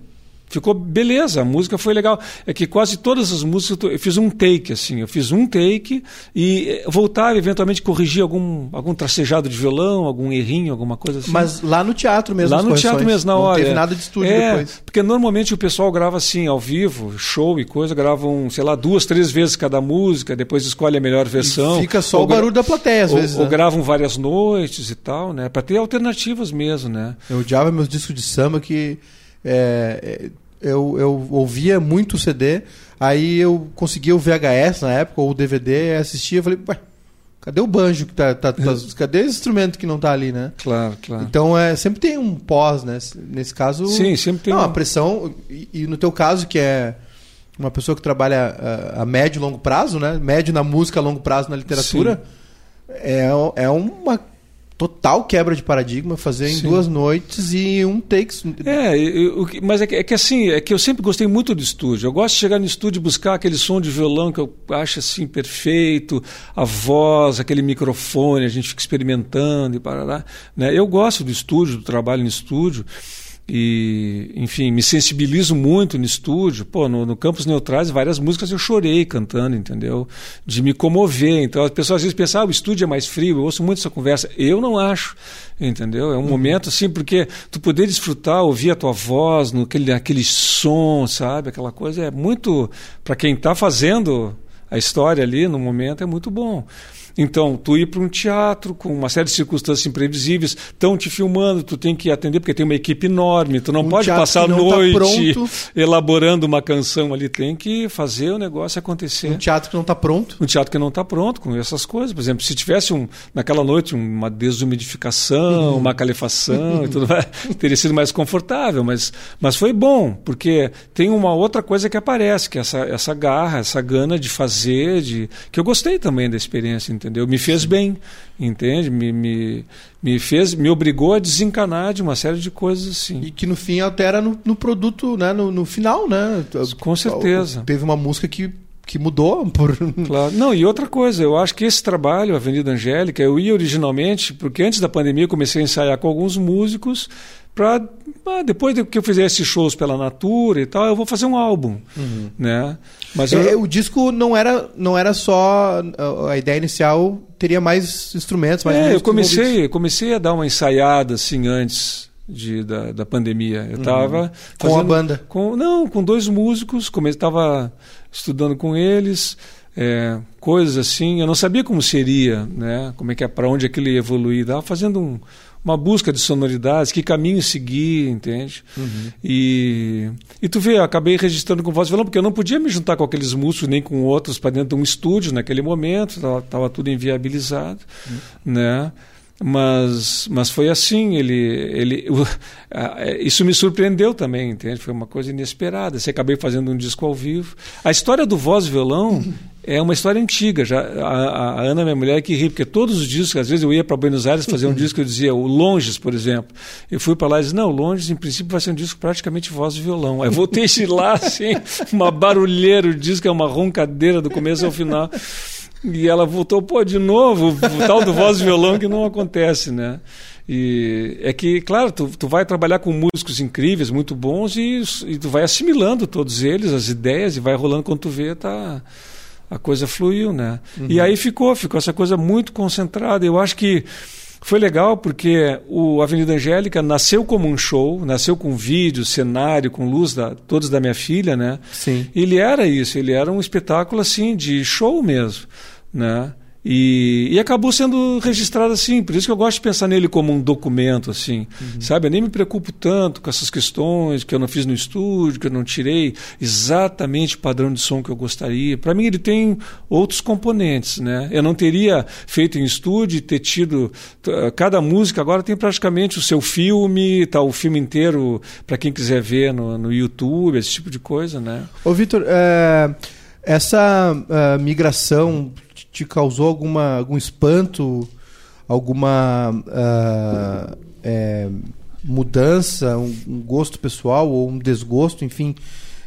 Ficou beleza, a música foi legal. É que quase todas as músicas eu fiz um take, assim, eu fiz um take e eh, voltava, eventualmente corrigir algum, algum tracejado de violão, algum errinho, alguma coisa assim. Mas lá no teatro mesmo. Lá no teatro mesmo, na não hora. teve é. nada de estúdio é, depois. Porque normalmente o pessoal grava assim, ao vivo, show e coisa, gravam, sei lá, duas, três vezes cada música, depois escolhe a melhor versão. Fica só o barulho da plateia, às ou, vezes. ou né? gravam várias noites e tal, né? Pra ter alternativas mesmo, né? Eu odiava meus discos de samba que é, é, eu, eu ouvia muito CD, aí eu conseguia o VHS na época, ou o DVD, assistia, eu falei, ué, cadê o banjo que tá, tá- tá- cadê esse instrumento que não tá ali, né? Claro, claro. Então é, sempre tem um pós, né? Nesse caso. Sim, sempre tem Não, um- a pressão. E, e no teu caso, que é uma pessoa que trabalha a, a médio e longo prazo, né? Médio na música, longo prazo na literatura, é, é uma total quebra de paradigma fazer em Sim. duas noites e um take. É, eu- mas é que, é que assim, é que eu sempre gostei muito do estúdio. Eu gosto de chegar no estúdio e buscar aquele som de violão que eu acho assim perfeito, a voz, aquele microfone, a gente fica experimentando e parará. Né? Eu gosto do estúdio, do trabalho no estúdio. E, enfim, me sensibilizo muito no estúdio. Pô, no, no Campos Neutrais, várias músicas eu chorei cantando, entendeu? De me comover. Então, as pessoas às vezes pensam, ah, o estúdio é mais frio. Eu ouço muito essa conversa. Eu não acho, entendeu? É um momento assim, porque tu poder desfrutar, ouvir a tua voz, no, aquele, aquele som, sabe? Aquela coisa é muito. Para quem está fazendo a história ali no momento, é muito bom. Então, tu ir para um teatro com uma série de circunstâncias imprevisíveis, estão te filmando, tu tem que atender, porque tem uma equipe enorme, tu não Um pode passar a tá noite pronto. elaborando uma canção ali, tem que fazer o negócio acontecer. Um teatro que não está pronto. Um teatro que não está pronto com essas coisas. Por exemplo, se tivesse um, naquela noite uma desumidificação, uma calefação e tudo mais, teria sido mais confortável. Mas, mas foi bom, porque tem uma outra coisa que aparece, que é essa, essa garra, essa gana de fazer, de, que eu gostei também da experiência, entendeu? Me fez bem, entende? Me, me, me fez, me obrigou a desencanar de uma série de coisas assim. E que no fim altera no, no produto, né? No, no final, né? Com certeza. Teve uma música que, que mudou por. Claro. Não, e outra coisa, eu acho que esse trabalho, Avenida Angélica, eu ia originalmente, porque antes da pandemia eu comecei a ensaiar com alguns músicos para depois de que eu fizesse shows pela Natura e tal, eu vou fazer um álbum, né? Mas eu, É, o disco não era, não era só a ideia inicial teria mais instrumentos, mais é, eu envolvidos. comecei, comecei a dar uma ensaiada assim antes de, da, da pandemia. Eu estava Com a banda? Com, não, com dois músicos. Estava estudando com eles, é, coisas assim. Eu não sabia como seria, né? Como é que é, para onde aquilo ia evoluir. Estava fazendo um, uma busca de sonoridades, que caminho seguir, entende? Uhum. E, e tu vê, acabei registrando com voz e violão, porque eu não podia me juntar com aqueles músicos nem com outros para dentro de um estúdio naquele momento, estava tudo inviabilizado, uhum. né? mas mas foi assim ele ele isso me surpreendeu também entende foi uma coisa inesperada se acabei fazendo um disco ao vivo a história do voz e violão é uma história antiga já a, a Ana minha mulher que ri porque todos os discos às vezes eu ia para Buenos Aires fazer um disco eu dizia o Longes por exemplo. Eu fui para lá e disse não Longes em princípio vai ser um disco praticamente voz e violão. Aí voltei lá assim uma barulheira o disco é uma roncadeira do começo ao final. E ela voltou, pô, de novo, o tal do voz e violão que não acontece, né? E é que, claro, tu, tu vai trabalhar com músicos incríveis, muito bons, e, e tu vai assimilando todos eles, as ideias, e vai rolando. Quando tu vê, tá, a coisa fluiu, né? Uhum. E aí ficou, ficou essa coisa muito concentrada. Eu acho que foi legal porque o Avenida Angélica nasceu como um show, nasceu com vídeo, cenário, com luz, da, todos da minha filha, né? Sim. Ele era isso, ele era um espetáculo assim de show mesmo, né? E, e, acabou sendo registrado assim, por isso que eu gosto de pensar nele como um documento, assim, uhum. sabe? Eu nem me preocupo tanto com essas questões que eu não fiz no estúdio, que eu não tirei exatamente o padrão de som que eu gostaria. Para mim, ele tem outros componentes, né? Eu não teria feito em estúdio ter tido. Cada música agora tem praticamente o seu filme, tá o filme inteiro para quem quiser ver no, no YouTube, esse tipo de coisa, né? Ô, Vitor, é, essa uh, migração te causou alguma, algum espanto, alguma uh, é, mudança, um, um, gosto pessoal ou um desgosto, enfim,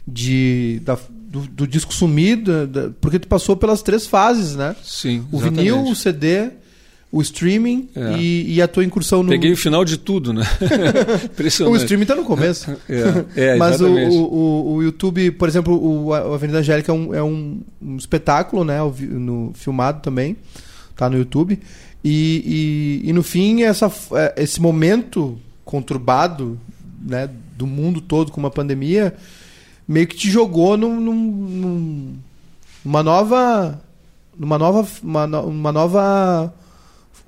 de, da, do, do, disco sumido? Da, porque tu passou pelas três fases, né? Sim. O exatamente. vinil, o CD o streaming é. e, e, a tua incursão no. Peguei o final de tudo, né? o streaming está no começo. É, é Mas o, o, o, YouTube, por exemplo, o, a Avenida Angélica é um, é um, um espetáculo, né? No, filmado também. Tá no YouTube. E, e, e no fim, essa, é, esse momento conturbado né, do mundo todo com uma pandemia meio que te jogou num, num, numa nova. Numa nova. Uma, uma nova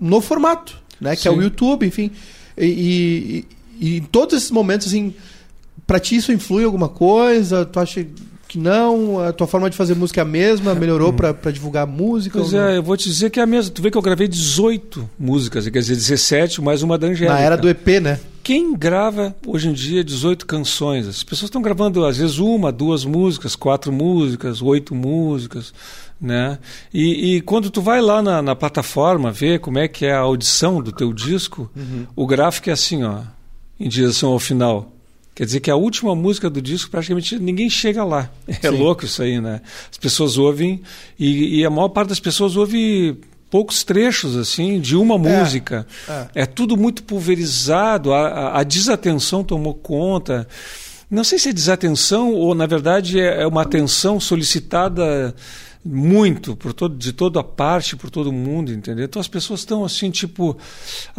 novo formato, né? Que Sim. é o YouTube, enfim. E, e, e, em todos esses momentos, assim, pra ti isso influi alguma coisa? Tu acha que não? A tua forma de fazer música é a mesma? Melhorou hum. pra, pra divulgar música? Pois é, eu vou te dizer que é a mesma. Tu vê que eu gravei 18 músicas, quer dizer, 17 mais uma da Angélica. Na era do EP, né? Quem grava hoje em dia 18 canções? As pessoas estão gravando às vezes uma, duas músicas, quatro músicas, oito músicas né? E, e, quando tu vai lá na, na, plataforma ver como é que é a audição do teu disco, uhum. o gráfico é assim, ó, em direção ao final. Quer dizer que a última música do disco praticamente ninguém chega lá. É Sim. louco isso aí, né? As pessoas ouvem e, e, a maior parte das pessoas ouve poucos trechos assim de uma é, música. É. é tudo muito pulverizado. A, a, a desatenção tomou conta. Não sei se é desatenção ou na verdade é, é uma atenção solicitada muito por todo, de toda a parte, por todo mundo, entendeu? Então as pessoas estão assim, tipo,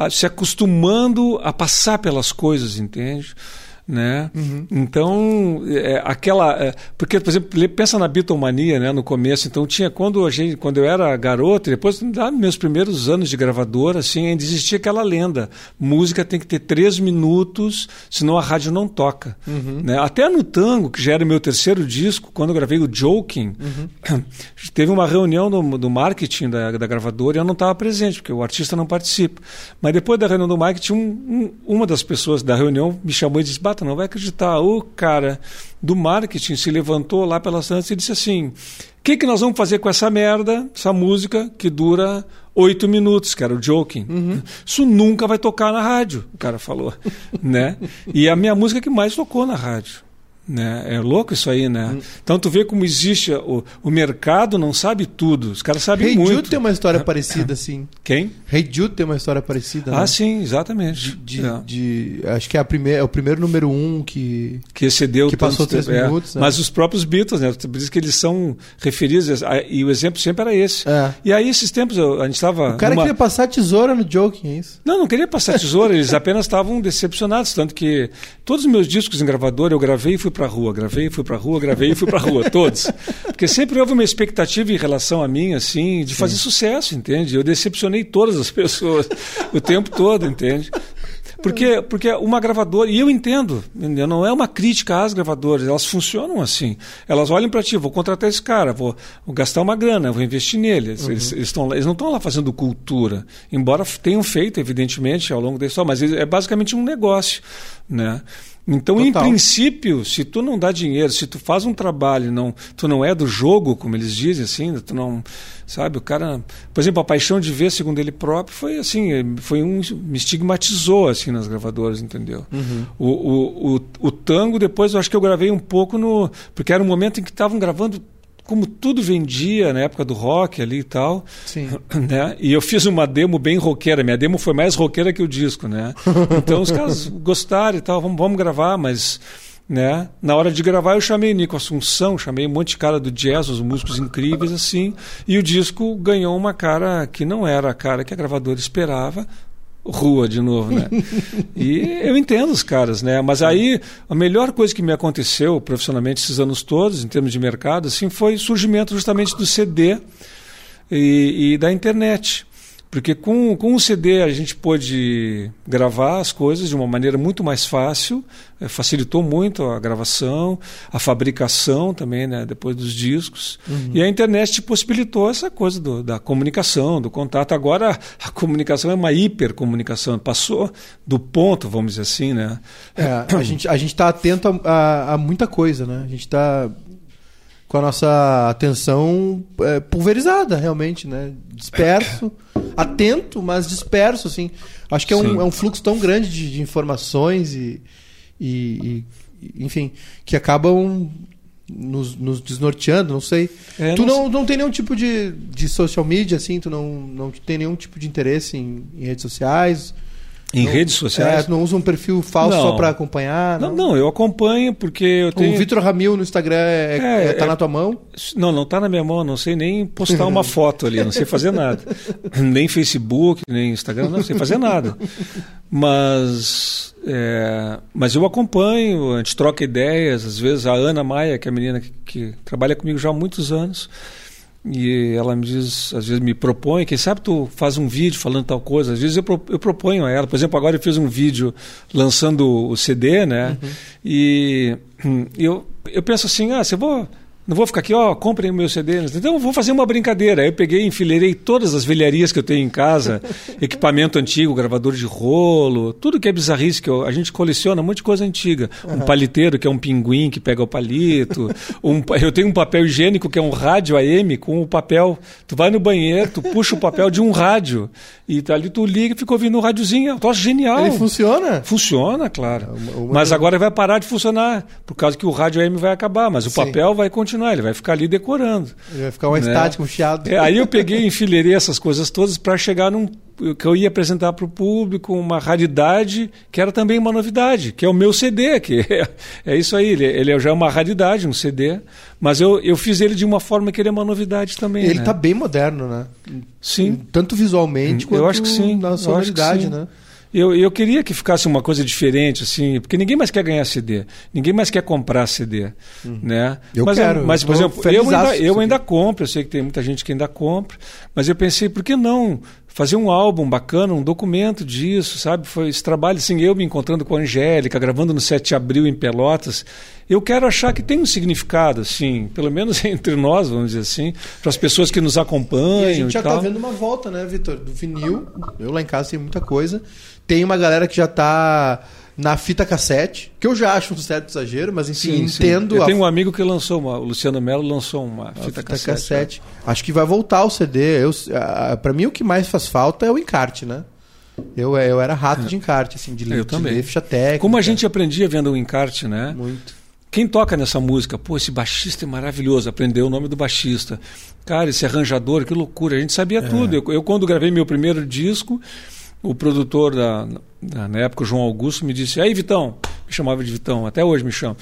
se acostumando a passar pelas coisas, entende? Né? Uhum. Então, é, aquela. É, porque, por exemplo, pensa na Beatlemania, né? No começo, então tinha. Quando, a gente, quando eu era garoto, depois, nos meus primeiros anos de gravadora, assim, ainda existia aquela lenda: música tem que ter três minutos, senão a rádio não toca. Uhum. Né? Até no tango, que já era meu terceiro disco, quando eu gravei o Joking, uhum. teve uma reunião do, do marketing da, da gravadora e eu não estava presente, porque o artista não participa. Mas depois da reunião do marketing, um, um, uma das pessoas da reunião me chamou e disse: não vai acreditar. O cara do marketing se levantou lá pela Santos e disse assim: o que, que nós vamos fazer com essa merda, essa música que dura oito minutos, que era o Joking. Uhum. Isso nunca vai tocar na rádio, o cara falou. né? E a minha música que mais tocou na rádio. Né? É louco isso aí, né? Hum. Então tu vê como existe o, o mercado não sabe tudo. Os caras sabem hey muito. Jude tem uma história parecida assim. Quem? Rei hey Jude tem uma história parecida. Ah, né? sim, exatamente. De, de, é. de, acho que é a primeira, é o primeiro número um que que excedeu que passou três é. minutos. Né? Mas os próprios Beatles, né? Por isso que eles são referidos e o exemplo sempre era esse. É. E aí esses tempos a gente estava. O cara numa... queria passar tesoura no joking, é isso? Não, não queria passar tesoura. eles apenas estavam decepcionados, tanto que todos os meus discos em gravador eu gravei e fui para a rua, gravei fui para a rua, gravei e fui para a rua, todos. Porque sempre houve uma expectativa em relação a mim, assim, de fazer Sim. sucesso, entende? Eu decepcionei todas as pessoas o tempo todo, entende? Porque, porque uma gravadora, e eu entendo, não é uma crítica às gravadoras, elas funcionam assim. Elas olham para ti, vou contratar esse cara, vou, vou, gastar uma grana, vou investir nele. Uhum. Eles, eles, tão, eles não estão lá fazendo cultura, embora tenham feito, evidentemente, ao longo da história, mas é basicamente um negócio. Né? Então, Total. em princípio, se tu não dá dinheiro, se tu faz um trabalho, não, tu não é do jogo, como eles dizem assim, tu não, sabe, o cara, por exemplo, a paixão de ver, segundo ele próprio, foi assim, foi um me estigmatizou assim nas gravadoras, entendeu? Uhum. O, o, o, o tango depois eu acho que eu gravei um pouco no, porque era um momento em que estavam gravando como tudo vendia na época do rock ali e tal. Sim. Né? E eu fiz uma demo bem roqueira. Minha demo foi mais roqueira que o disco, né? Então os caras gostaram e tal, vamos, vamos gravar, mas. Né? Na hora de gravar eu chamei Nico Assunção, chamei um monte de cara do jazz, os músicos incríveis assim, e o disco ganhou uma cara que não era a cara que a gravadora esperava, rua de novo, né? e eu entendo os caras, né? Mas aí a melhor coisa que me aconteceu profissionalmente esses anos todos, em termos de mercado, assim, foi o surgimento justamente do CD e, e da internet. Porque com, com o CD a gente pôde gravar as coisas de uma maneira muito mais fácil, eh, facilitou muito a gravação, a fabricação também, né, depois dos discos. Uhum. E a internet possibilitou essa coisa do, da comunicação, do contato. Agora a comunicação é uma hipercomunicação, passou do ponto, vamos dizer assim. Né? É, a gente a está atento a, a, a muita coisa, né? A gente está com a nossa atenção é, pulverizada, realmente, né? Disperso, atento, mas disperso, assim. Acho que é um, é um fluxo tão grande de, de informações e, e, e, enfim, que acabam nos, nos desnorteando, não sei. É, tu não, não, tem nenhum tipo de, de social media, assim? Tu não, não tem nenhum tipo de interesse em, em redes sociais? Em não, redes sociais? É, não usa um perfil falso não. só para acompanhar? Não? não, não, eu acompanho porque eu tenho... O Vitor Ramil no Instagram é, é, é, tá é, na tua mão? Não, não tá na minha mão, não sei nem postar uma foto ali, não sei fazer nada. nem Facebook, nem Instagram, não sei fazer nada. Mas, é, mas eu acompanho, a gente troca ideias, às vezes a Ana Maia, que é a menina que, que trabalha comigo já há muitos anos, e ela me diz, às vezes me propõe, quem sabe tu faz um vídeo falando tal coisa, às vezes eu, pro, eu proponho a ela, por exemplo, agora eu fiz um vídeo lançando o CD, né? Uhum. E hum, eu, eu penso assim, ah, você vou não vou ficar aqui, ó, comprem o meu CD. Então, vou fazer uma brincadeira. Aí eu peguei e enfileirei todas as velharias que eu tenho em casa, equipamento antigo, gravador de rolo, tudo que é bizarrice, que eu, a gente coleciona um monte de coisa antiga. Uhum. Um paliteiro, que é um pinguim que pega o palito. um, eu tenho um papel higiênico, que é um rádio AM, com o papel. Tu vai no banheiro, tu puxa o papel de um rádio, e ali tu liga e fica ouvindo um rádiozinho. É um troço genial. Ele funciona? Funciona, claro. Uma, uma mas agora vai parar de funcionar, por causa que o rádio AM vai acabar, mas o Sim. papel vai continuar continuar, ele vai ficar ali decorando. Ele vai ficar um né? estático, um chiado. É, aí eu peguei e enfileirei essas coisas todas para chegar num que eu ia apresentar para o público uma raridade que era também uma novidade, que é o meu CD, que é, é isso aí, ele, ele, já é uma raridade, um CD, mas eu, eu fiz ele de uma forma que ele é uma novidade também. Ele está né? bem moderno, né? Sim. Tanto visualmente quanto eu acho que sim. na sonoridade, né? Eu, eu queria que ficasse uma coisa diferente, assim, porque ninguém mais quer ganhar CD, ninguém mais quer comprar CD, uhum. né? Eu mas, quero. Mas, por exemplo, eu ainda, eu ainda compro, eu sei que tem muita gente que ainda compra, mas eu pensei, por que não fazer um álbum bacana, um documento disso, sabe? Foi esse trabalho, assim, eu me encontrando com a Angélica, gravando no 7 de abril em Pelotas. Eu quero achar que tem um significado, assim, pelo menos entre nós, vamos dizer assim, para as pessoas que nos acompanham. E a gente já está vendo uma volta, né, Vitor? Do vinil. Eu lá em casa tenho muita coisa. Tem uma galera que já está na fita cassete, que eu já acho um certo exagero, mas enfim, sim, entendo. Sim. Eu tenho um amigo que lançou uma, o Luciano Melo lançou uma fita, fita cassete. cassete. Né? Acho que vai voltar o CD. Eu, para mim o que mais faz falta é o encarte, né? Eu, eu era rato é. de encarte, assim, de, eu de também. ler ficha técnica. Como a gente aprendia vendo o encarte, né? Muito. Quem toca nessa música? Pô, esse baixista é maravilhoso, aprendeu o nome do baixista. Cara, esse arranjador, que loucura. A gente sabia é. tudo. Eu, eu, quando gravei meu primeiro disco, o produtor da, da, na época, o João Augusto, me disse: Aí, Vitão, me chamava de Vitão, até hoje me chama.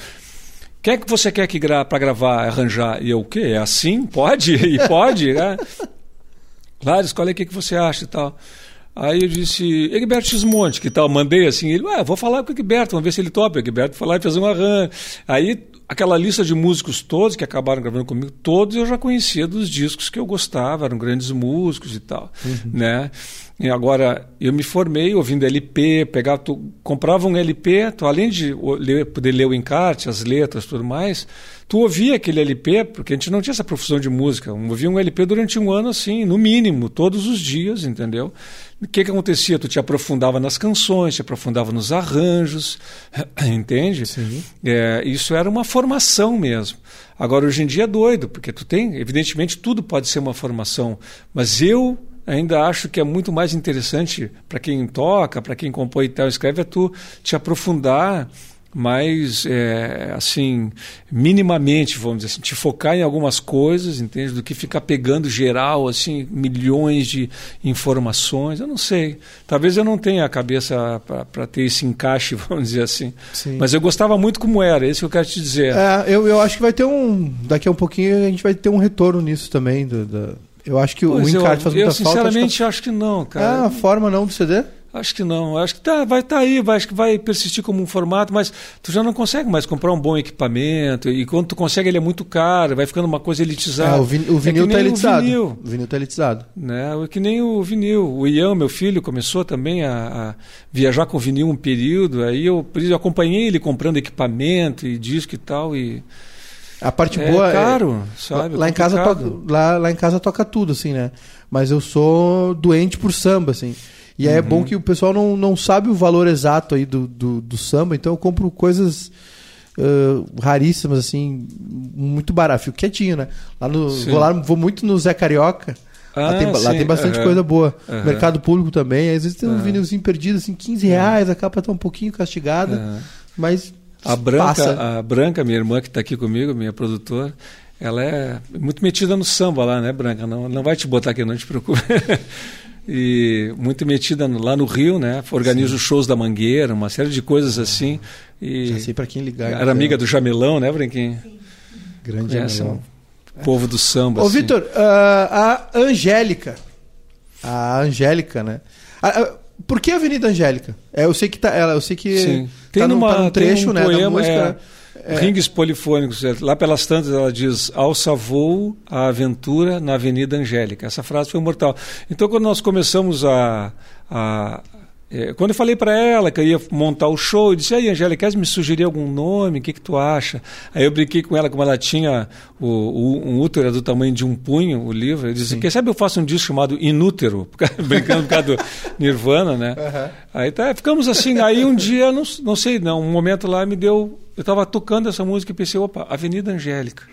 Quem é que você quer que gra para gravar, arranjar? E eu, o quê? É assim? Pode? E pode? né? Claro, escolhe o que, que você acha e tal. Aí eu disse, Egberto Xmonte, que tal? Mandei assim, ele, ué, vou falar com o Egberto, vamos ver se ele topa. O Egberto foi lá e fez um arranjo. Aí aquela lista de músicos todos que acabaram gravando comigo, todos eu já conhecia dos discos que eu gostava, eram grandes músicos e tal, uhum. né? E agora eu me formei ouvindo LP, pegava, tu comprava um LP, tu além de ler, poder ler o encarte, as letras, tudo mais, tu ouvia aquele LP, porque a gente não tinha essa profissão de música, ouvia um LP durante um ano assim, no mínimo, todos os dias, entendeu? O que, que acontecia? Tu te aprofundava nas canções, te aprofundava nos arranjos, entende? Sim. É, isso era uma formação mesmo. Agora, hoje em dia é doido, porque tu tem, evidentemente, tudo pode ser uma formação, mas eu ainda acho que é muito mais interessante para quem toca, para quem compõe e tal, escreve, é tu te aprofundar mais é, assim minimamente vamos dizer assim te focar em algumas coisas entende? Do que ficar pegando geral assim milhões de informações eu não sei. Talvez eu não tenha a cabeça para ter esse encaixe vamos dizer assim. Sim. mas eu gostava muito como era esse que eu quero te dizer. É, eu, eu acho que vai ter um daqui a um pouquinho a gente vai ter um retorno nisso também do, do eu acho que pois o encarte eu, faz muita eu, falta. Eu sinceramente acho que, acho que não cara é a forma não do CD Acho que não. Acho que tá, vai estar tá aí, vai, acho que vai persistir como um formato, mas tu já não consegue mais comprar um bom equipamento. E quando tu consegue, ele é muito caro, vai ficando uma coisa elitizada. É, o, o vinil está é elitizado. O vinil, o vinil tá elitizado. Né? É que nem o vinil. O Ian, meu filho, começou também a, a viajar com vinil um período. Aí eu, eu acompanhei ele comprando equipamento e disco e tal. E a parte é boa caro, é, sabe? Lá em casa toca, lá, lá em casa toca tudo assim, né? Mas eu sou doente por samba, assim. E uhum. é bom uhum. que o pessoal não, não sabe o valor exato aí do, do, do samba, então eu compro coisas uh, raríssimas, assim, muito barato. Fico quietinho, né? Lá no, vou, lá, vou muito no Zé Carioca. Ah, lá, tem, lá, tem, bastante uhum. coisa boa. Uhum. Mercado público também. Às vezes tem um vinilzinho perdido, assim, 15 reais, a capa tá um pouquinho castigada. Mas. A Branca, a Branca, minha irmã que está aqui comigo, minha produtora, ela é muito metida no samba lá, né, Branca? Não, não vai te botar aqui, não te preocupe. e muito metida lá no Rio, né? Organiza os shows da Mangueira, uma série de coisas assim. E Já sei para quem ligar. Era amiga do Jamelão, né, Branquinho? Grande Jamelão. Povo do samba. Ô, assim. Vitor, uh, a Angélica. A Angélica, né? A, a, por que a Avenida Angélica? É, eu sei que tá, ela, eu sei que Sim. Tem tá, numa, num, tá trecho, um né, poema, da música. É, é. Rings polifônicos. É, lá pelas tantas ela diz: Alça voo a aventura na Avenida Angélica. Essa frase foi mortal. Então, quando nós começamos a. a é, quando eu falei para ela que eu ia montar o show, eu disse: aí, Angélica, queres me sugerir algum nome? O que, que tu acha? Aí eu brinquei com ela, como ela tinha o, o, um útero do tamanho de um punho, o livro. Eu disse: quem sabe eu faço um disco chamado Inútero? Brincando por causa do Nirvana, né? Uhum. Aí tá, ficamos assim. Aí um dia, não, não sei, não, um momento lá me deu eu estava tocando essa música e pensei, opa, Avenida Angélica.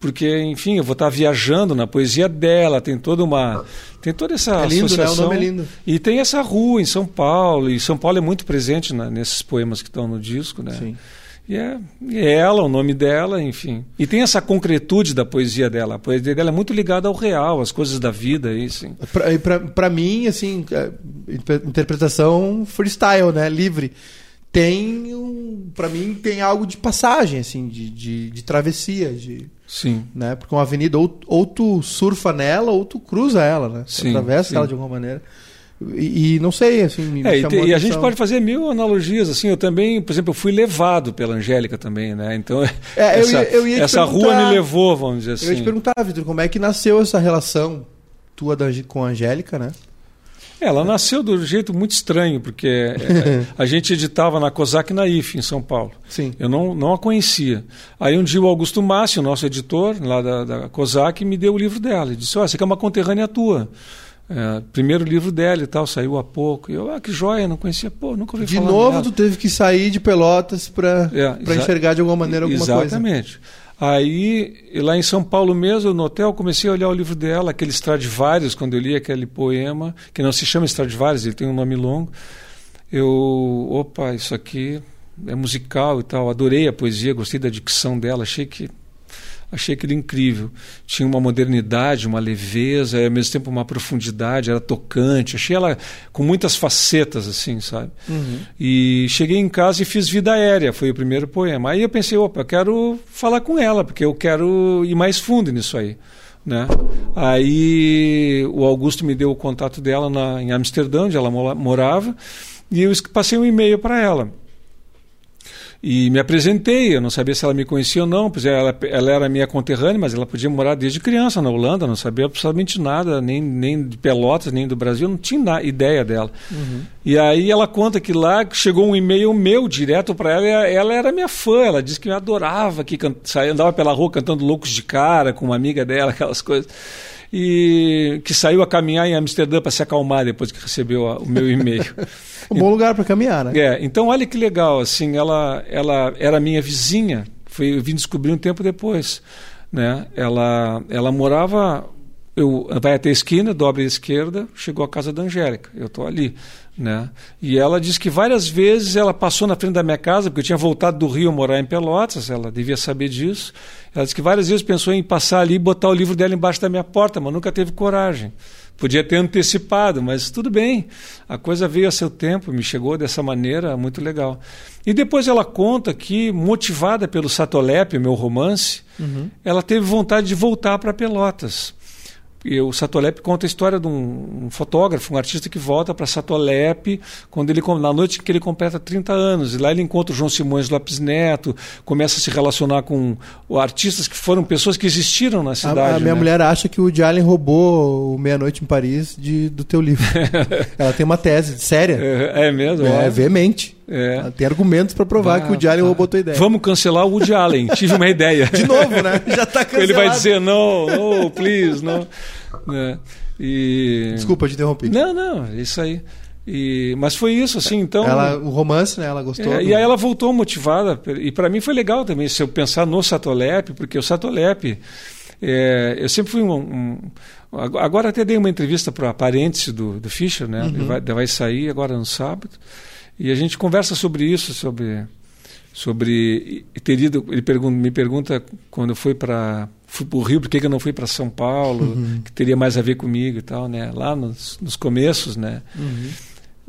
Porque, enfim, eu vou estar viajando na poesia dela, tem toda uma. Tem toda essa é lindo, associação. Né? O nome é lindo. E tem essa rua em São Paulo, e São Paulo é muito presente na, nesses poemas que estão no disco, né? Sim. E é, e é ela, o nome dela, enfim. E tem essa concretude da poesia dela. A poesia dela é muito ligada ao real, às coisas da vida, aí, sim. Para mim, assim, é, interpretação freestyle, né? Livre tem um, para mim tem algo de passagem assim de, de, de, travessia de sim. né? Porque uma avenida ou, ou tu surfa nela ou tu cruza ela né? Sim, atravessa sim. ela de alguma maneira. E, e não sei assim é, e, te, e, a gente pode fazer mil analogias assim eu também por exemplo eu fui levado pela Angélica também né? Então é, essa, eu ia, eu ia essa rua me levou vamos dizer assim eu ia te assim. perguntar Vitor como é que nasceu essa relação tua da, com a Angélica né ela nasceu de um jeito muito estranho, porque é, a gente editava na COSAC na IF, em São Paulo. Sim. Eu não, não a conhecia. Aí um dia o Augusto Márcio, nosso editor lá da, da COSAC, me deu o livro dela. Ele disse, oh, essa aqui é uma conterrânea tua. É, primeiro livro dela e tal, saiu há pouco. E eu, ah, que joia, não conhecia. Pô, nunca ouvi de falar De novo, tu teve que sair de Pelotas para é, enxergar de alguma maneira alguma exatamente. coisa. Exatamente. Aí, lá em São Paulo mesmo, no hotel, comecei a olhar o livro dela, aquele Stradivarius, quando eu li aquele poema, que não se chama Stradivarius, ele tem um nome longo. Eu, opa, isso aqui é musical e tal. Adorei a poesia, gostei da dicção dela, achei que achei aquilo incrível. Tinha uma modernidade, uma leveza, e ao mesmo tempo uma profundidade, era tocante. Achei ela com muitas facetas, assim, sabe? Uhum. E cheguei em casa e fiz Vida Aérea, foi o primeiro poema. Aí eu pensei, opa, eu quero falar com ela, porque eu quero ir mais fundo nisso aí. Né? Aí o Augusto me deu o contato dela na, em Amsterdã, onde ela morava, e eu passei um e-mail para ela. E me apresentei, eu não sabia se ela me conhecia ou não, pois é, ela, ela era minha conterrânea, mas ela podia morar desde criança na Holanda, não sabia absolutamente nada, nem, nem de Pelotas, nem do Brasil, não tinha ideia dela. Uhum. E aí ela conta que lá chegou um e-mail meu direto para ela, ela era minha fã, ela disse que me adorava, que saía, andava pela rua cantando Loucos de Cara com uma amiga dela, aquelas coisas e que saiu a caminhar em Amsterdã para se acalmar depois que recebeu a, o meu e-mail. um bom lugar para caminhar, né? É, então olha que legal, assim, ela, ela era minha vizinha, foi, eu vim descobrir um tempo depois, né? Ela, ela morava, eu, vai até a esquina, dobra à esquerda, chegou à casa da Angélica, eu estou ali. Né? E ela disse que várias vezes ela passou na frente da minha casa, porque eu tinha voltado do Rio morar em Pelotas, ela devia saber disso. Ela disse que várias vezes pensou em passar ali e botar o livro dela embaixo da minha porta, mas nunca teve coragem. Podia ter antecipado, mas tudo bem. A coisa veio a seu tempo, me chegou dessa maneira, muito legal. E depois ela conta que, motivada pelo Satolep, meu romance, uhum. ela teve vontade de voltar para Pelotas. E o Satolep conta a história de um, um fotógrafo, um artista que volta para Satolep quando ele, na noite que ele completa 30 anos. E lá ele encontra o João Simões Lopes Neto, começa a se relacionar com artistas que foram pessoas que existiram na cidade. A, a minha né? mulher acha que o Woody Allen roubou o Meia-Noite em Paris de, do teu livro. Ela tem uma tese séria. É, é mesmo? É, é veemente. É. Tem argumentos para provar bah, que o Woody Allen roubou tua ideia. Vamos cancelar o Woody Allen. Tive uma ideia. De novo, né? Já está cancelado. Ele vai dizer não, no, please, não. Né? E... Desculpa, te interrompi. Não, não, é isso aí. E, mas foi isso, assim, então... Ela, o romance, né, ela gostou. É, do... E aí ela voltou motivada, e para mim foi legal também, se eu pensar no Satolep, porque o Satolep, é, eu sempre fui um, um, Agora até dei uma entrevista para parentes do, do Fischer, né, uhum. vai, vai sair agora no sábado, e a gente conversa sobre isso, sobre sobre ter ido, ele pergunta, me pergunta quando eu fui para o Rio, por que, eu não fui para São Paulo, uhum. que teria mais a ver comigo e tal, né? Lá nos, nos começos, né? Uhum.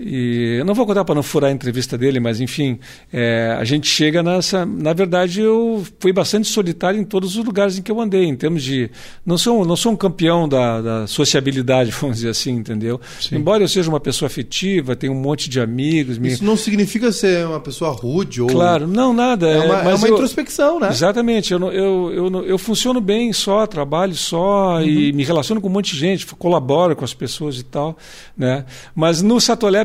E eu não vou contar para não furar a entrevista dele, mas enfim, é, a gente chega nessa. Na verdade, eu fui bastante solitário em todos os lugares em que eu andei, em termos de. Não sou, não sou um campeão da, da sociabilidade, vamos dizer assim, entendeu? Sim. Embora eu seja uma pessoa afetiva, tenho um monte de amigos. Isso me... não significa ser uma pessoa rude ou. Claro, não, nada. É uma, é uma eu... introspecção, né? Exatamente. Eu, eu, eu, eu funciono bem só, trabalho só uhum. e me relaciono com um monte de gente, colaboro com as pessoas e tal. Né? Mas no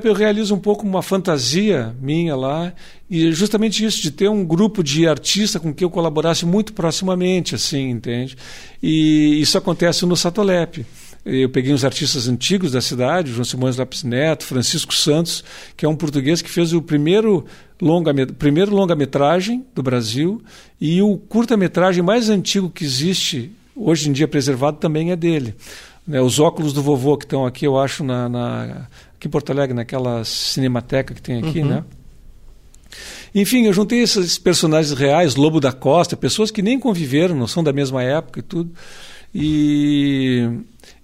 Eu realizo um pouco uma fantasia minha lá, e justamente isso, de ter um grupo de artistas com quem eu colaborasse muito proximamente, assim, entende? E isso acontece no Satolep. Eu peguei uns artistas antigos da cidade, João Simões Lopes Neto, Francisco Santos, que é um português que fez o primeiro longa primeiro longa-metragem do Brasil e o curta-metragem mais antigo que existe hoje em dia preservado também é dele. Né, os óculos do vovô que estão aqui, eu acho, na, na, aqui em Porto Alegre, naquela cinemateca que tem aqui, uhum. né? Enfim, eu juntei esses personagens reais, Lobo da Costa, pessoas que nem conviveram, não são da mesma época e tudo, e,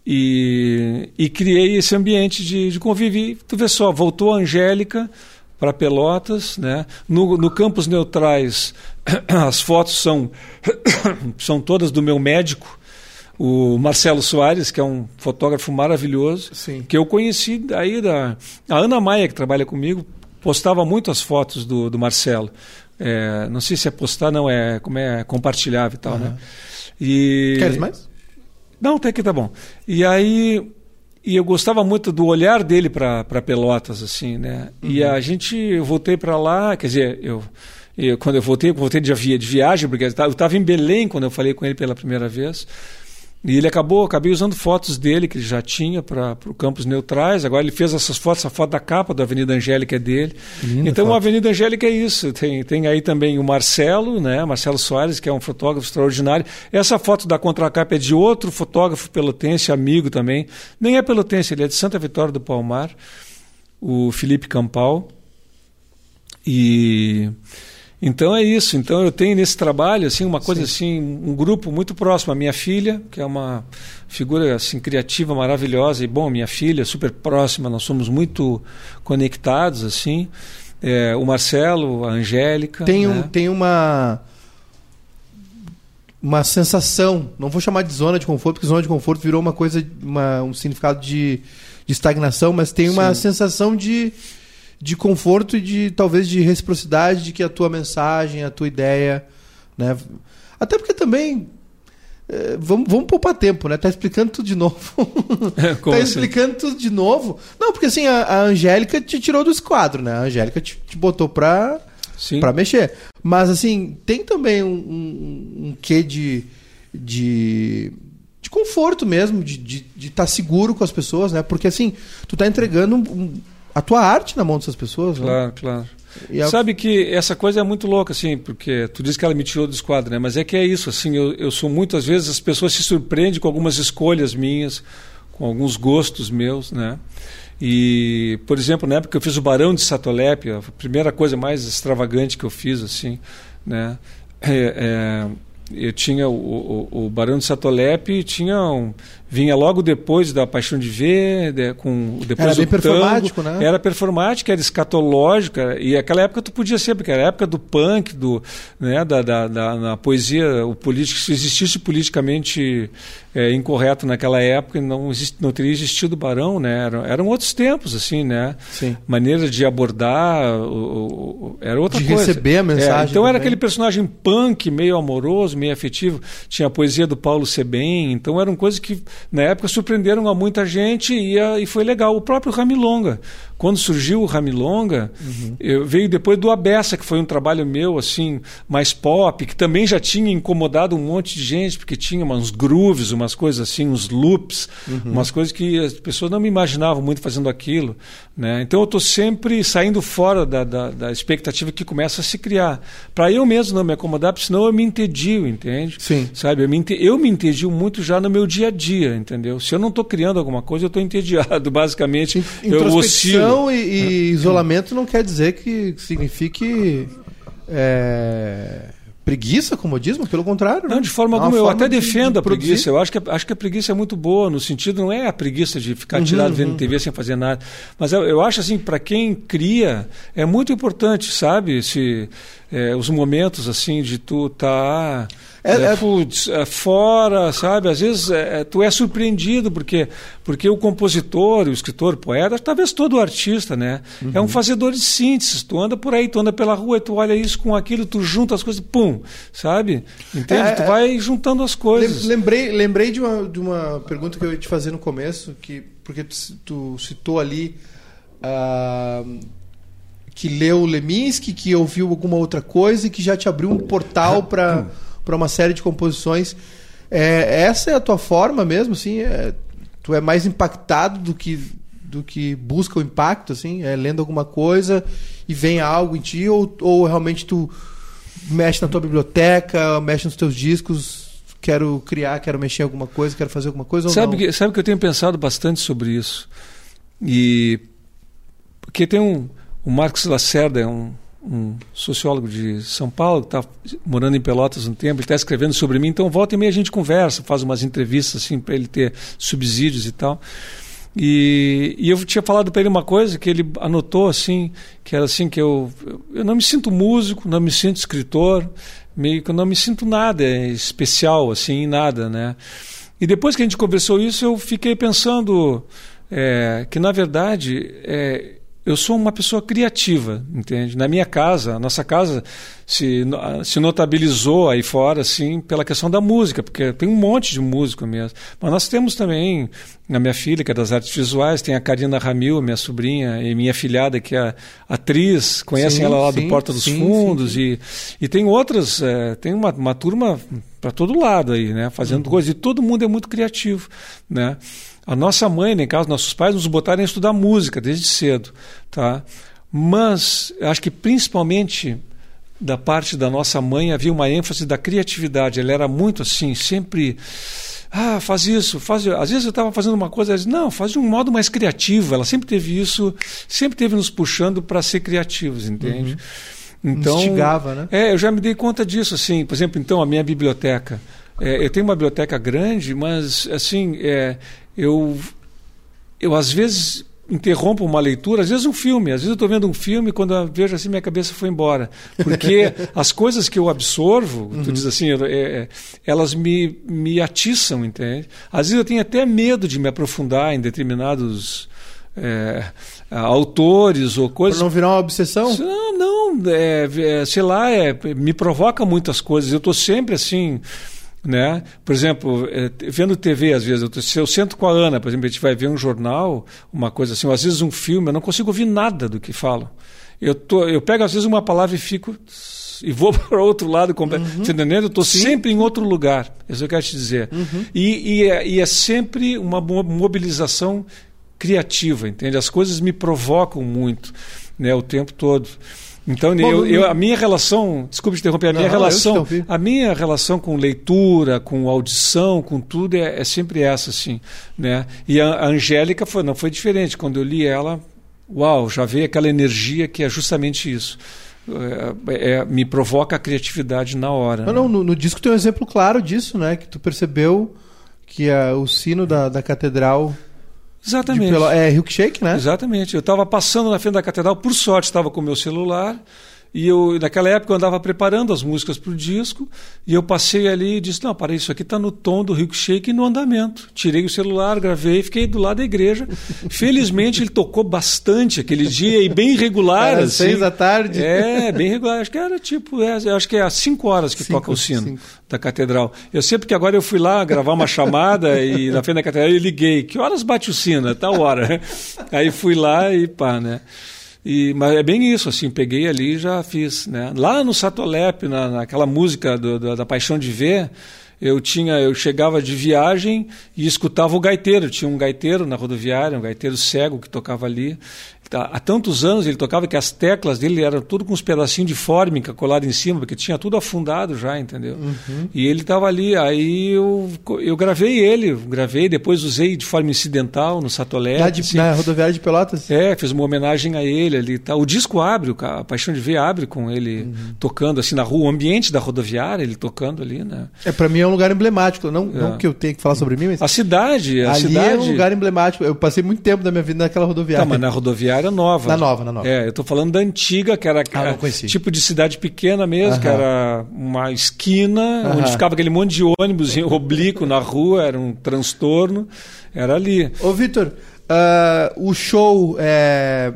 e, e criei esse ambiente de, de convívio. tu vê só, voltou a Angélica para Pelotas, né? no, no Campos Neutrais as fotos são, são todas do meu médico, o Marcelo Soares, que é um fotógrafo maravilhoso, Sim. que eu conheci aí da a Ana Maia que trabalha comigo, postava muito as fotos do, do Marcelo. É, não sei se é postar, não é como é compartilhável e tal, uhum. né? E Queres mais? Não, até que tá bom. E aí e eu gostava muito do olhar dele para Pelotas assim, né? Uhum. E a gente eu voltei para lá, quer dizer, eu eu, quando eu voltei, eu voltei de, via, de viagem, porque eu estava em Belém quando eu falei com ele pela primeira vez. E ele acabou, acabei usando fotos dele que ele já tinha para o Campos Neutrais. Agora ele fez essas fotos, a foto da capa da Avenida Angélica é dele. Linda então foto. a Avenida Angélica é isso. Tem, tem aí também o Marcelo, né? Marcelo Soares, que é um fotógrafo extraordinário. Essa foto da contracapa é de outro fotógrafo pelotense, amigo também. Nem é pelotense, ele é de Santa Vitória do Palmar, o Felipe Campal. E então é isso. Então eu tenho nesse trabalho assim uma coisa Sim. assim, um grupo muito próximo. A minha filha, que é uma figura assim criativa, maravilhosa e bom, minha filha super próxima. Nós somos muito conectados assim. É, o Marcelo, a Angélica. Tem, um, né? tem uma uma sensação, não vou chamar de zona de conforto, porque zona de conforto virou uma coisa, uma, um significado de, de estagnação, mas tem uma Sim. sensação de de conforto e de talvez de reciprocidade de que a tua mensagem, a tua ideia, né? Até porque também é, vamos, vamos poupar tempo, né? Tá explicando tudo de novo. tá assim? explicando tudo de novo. Não, porque assim, a, a Angélica te tirou do esquadro, né? A Angélica te, te botou pra, pra mexer. Mas assim, tem também um, um, um quê de, de, de conforto mesmo, de estar de, de tá seguro com as pessoas, né? Porque assim, tu tá entregando um, a tua arte na mão dessas pessoas. Claro, né? claro. A... Sabe que essa coisa é muito louca, assim, porque tu diz que ela me tirou do esquadro, né? Mas é que é isso, assim, eu, eu sou muitas vezes, as pessoas se surpreendem com algumas escolhas minhas, com alguns gostos meus, né? E, por exemplo, na época eu fiz o Barão de Satolep, a primeira coisa mais extravagante que eu fiz, assim, né? É, é, eu tinha o, o, o Barão de Satolep, tinha um, vinha logo depois da Paixão de Ver, de, com depois era bem tango, performático, né? Era performática, era escatológica e aquela época tu podia ser porque era a época do punk, do, né, da, da, da na poesia, o político se existisse politicamente é, incorreto naquela época, não exist, não teria existido o Barão, né? Eram, eram outros tempos assim, né? Sim. Maneira de abordar, o, o, era outra de coisa. receber a mensagem. É, então era aquele personagem punk, meio amoroso, meio afetivo. Tinha a poesia do Paulo Sebem, então eram coisas que na época surpreenderam a muita gente e, e foi legal. O próprio Ramilonga, quando surgiu o Ramilonga, uhum. veio depois do Abessa, que foi um trabalho meu, assim, mais pop, que também já tinha incomodado um monte de gente, porque tinha uns grooves, umas coisas assim, uns loops, uhum. umas coisas que as pessoas não me imaginavam muito fazendo aquilo. Né? Então eu estou sempre saindo fora da, da, da, expectativa que começa a se criar. Para eu mesmo não me acomodar, porque senão eu me entedio, entende? Sim. Sabe? Eu me, eu me entedio muito já no meu dia a dia, entendeu? Se eu não estou criando alguma coisa, eu estou entediado, basicamente. Eu oscilo e, e isolamento não quer dizer que signifique é, preguiça, comodismo, pelo contrário. Não, né? de forma é alguma. Eu até defendo de a preguiça. Eu acho que, acho que a preguiça é muito boa, no sentido, não é a preguiça de ficar uhum, tirado vendo uhum. TV sem fazer nada. Mas eu, eu acho assim, para quem cria, é muito importante, sabe? Se, é, os momentos assim de tu estar. Tá é, é, é, putz, é fora, sabe? Às vezes é, é, tu é surpreendido porque porque o compositor, o escritor, o poeta, talvez todo artista, né? Uhum. É um fazedor de síntese. Tu anda por aí, tu anda pela rua, tu olha isso com aquilo, tu junta as coisas, pum, sabe? Entende? É, tu vai juntando as coisas. Lembrei, lembrei de uma, de uma pergunta que eu ia te fazer no começo, que porque tu, tu citou ali uh, que leu Leminski, que ouviu alguma outra coisa e que já te abriu um portal para para uma série de composições. É, essa é a tua forma mesmo, assim? É, tu é mais impactado do que do que busca o impacto, assim? É lendo alguma coisa e vem algo em ti ou, ou realmente tu mexe na tua biblioteca, mexe nos teus discos, quero criar, quero mexer em alguma coisa, quero fazer alguma coisa sabe Que, sabe que eu tenho pensado bastante sobre isso. E porque tem um o Marcos Lacerda é um um sociólogo de São Paulo, que está morando em Pelotas um tempo, está escrevendo sobre mim, então volta e meia a gente conversa, faz umas entrevistas assim para ele ter subsídios e tal. E, e eu tinha falado para ele uma coisa que ele anotou assim, que era assim que eu, eu não me sinto músico, não me sinto escritor, meio que eu não me sinto nada especial assim, nada, né? E depois que a gente conversou isso, eu fiquei pensando é, que na verdade é, eu sou uma pessoa criativa, entende? Na minha casa, a nossa casa se, se notabilizou aí fora, assim, pela questão da música, porque tem um monte de músico mesmo. Mas nós temos também a minha filha, que é das artes visuais, tem a Karina Ramil, minha sobrinha, e minha filhada, que é atriz, conhecem sim, ela lá sim, do Porta dos sim, Fundos, E, e tem outras, é, tem uma, uma turma para todo lado aí, né? Fazendo uhum. coisas, e todo mundo é muito criativo, né? A nossa mãe, nem caso nossos pais, nos botaram a estudar música desde cedo, tá? Mas acho que principalmente da parte da nossa mãe havia uma ênfase da criatividade. Ela era muito assim, sempre ah, faz isso, faz. Às vezes eu estava fazendo uma coisa, ela disse, não, faz de um modo mais criativo. Ela sempre teve isso, sempre teve nos puxando para ser criativos, entende? Uhum. Então, Instigava, né? É, eu já me dei conta disso, assim. Por exemplo, então a minha biblioteca. É, eu tenho uma biblioteca grande, mas assim, é, eu, eu às vezes interrompo uma leitura, às vezes um filme, às vezes eu estou vendo um filme quando eu vejo assim minha cabeça foi embora, porque as coisas que eu absorvo, uhum. tu diz assim, é, é, elas me, me atiçam, entende? Às vezes eu tenho até medo de me aprofundar em determinados é, autores ou coisas. Para não virar uma obsessão? Não, não, é, é, sei lá, é, me provoca muitas coisas. Eu estou sempre assim. Né? Por exemplo, é, vendo TV, às vezes, eu, se eu sento com a Ana, por exemplo, a gente vai ver um jornal, uma coisa assim, ou às vezes um filme, eu não consigo ouvir nada do que falam. Eu, tô, eu pego, às vezes, uma palavra e fico e vou para outro lado completamente. Uhum. entendendo? Eu estou sempre em outro lugar. É isso que eu quero te dizer. Uhum. E, e, é, e, é, sempre uma mobilização criativa, entende? As coisas me provocam muito né, o tempo todo. Então, Bom, eu, eu, a minha relação, desculpe te interromper, a minha não, relação, a minha relação com leitura, com audição, com tudo é, é sempre essa, assim, né? E a, a Angélica foi, não foi diferente. Quando eu li ela, uau, já veio aquela energia que é justamente isso. É, é, me provoca a criatividade na hora. Não, né? não no, no, disco tem um exemplo claro disso, né? Que tu percebeu que a, o sino da, da catedral. Exatamente. Pelo, é Shake, né? Exatamente. Eu estava passando na frente da catedral, por sorte estava com o meu celular e eu, naquela época, eu andava preparando as músicas para o disco, e eu passei ali e disse: Não, para isso aqui está no tom do Rico Shake e no andamento. Tirei o celular, gravei, fiquei do lado da igreja. Felizmente, ele tocou bastante aquele dia e bem regular. Era assim. seis da tarde. É, bem regular. Acho que era tipo, é, acho que é às cinco horas que cinco, toca o sino cinco. da catedral. Eu sei porque agora eu fui lá gravar uma chamada e na frente da catedral eu liguei: Que horas bate o sino? É tal hora. Aí fui lá e pá, né? E, mas é bem isso, assim, peguei ali e já fiz. Né? Lá no Satolep, na, naquela música do, do, da Paixão de Ver, eu tinha eu chegava de viagem e escutava o gaiteiro tinha um gaiteiro na rodoviária um gaiteiro cego que tocava ali há tantos anos ele tocava que as teclas dele eram tudo com uns pedacinhos de fórmica colado em cima, porque tinha tudo afundado já, entendeu? Uhum. E ele estava ali, aí eu, eu gravei ele, gravei, depois usei de forma incidental no Satolé. Na, assim. na rodoviária de Pelotas? É, fiz uma homenagem a ele ali. Tá. O disco abre, a Paixão de Ver abre com ele uhum. tocando assim na rua, o ambiente da rodoviária, ele tocando ali, né? É, para mim é um lugar emblemático, não, é. não que eu tenha que falar sobre mim, mas... A cidade, a ali cidade... é um lugar emblemático, eu passei muito tempo da minha vida naquela rodoviária. Tá, mas na rodoviária era nova. Na nova, na nova. É, eu tô falando da antiga, que era ah, tipo de cidade pequena mesmo, Aham. que era uma esquina, Aham. onde ficava aquele monte de ônibus em oblíquo na rua, era um transtorno. Era ali. Ô, Vitor, uh, o show é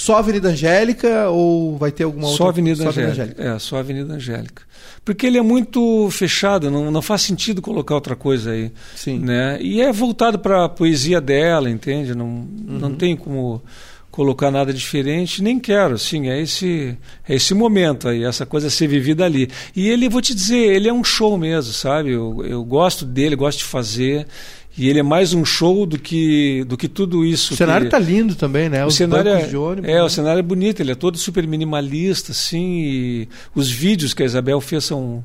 só Avenida Angélica ou vai ter alguma outra? Só Avenida, só Angélica. Angélica. É, só Avenida Angélica. Porque ele é muito fechado, não, não faz sentido colocar outra coisa aí. Sim. Né? E é voltado para a poesia dela, entende? Não, uhum. não tem como colocar nada diferente, nem quero, sim, é esse é esse momento aí, essa coisa ser vivida ali. E ele, vou te dizer, ele é um show mesmo, sabe? Eu, eu gosto dele, gosto de fazer. E ele é mais um show do que, do que tudo isso. O cenário está lindo também, né? O Os cenário é, ônibus, é né? o cenário é bonito, ele é todo super minimalista, assim. E os vídeos que a Isabel fez são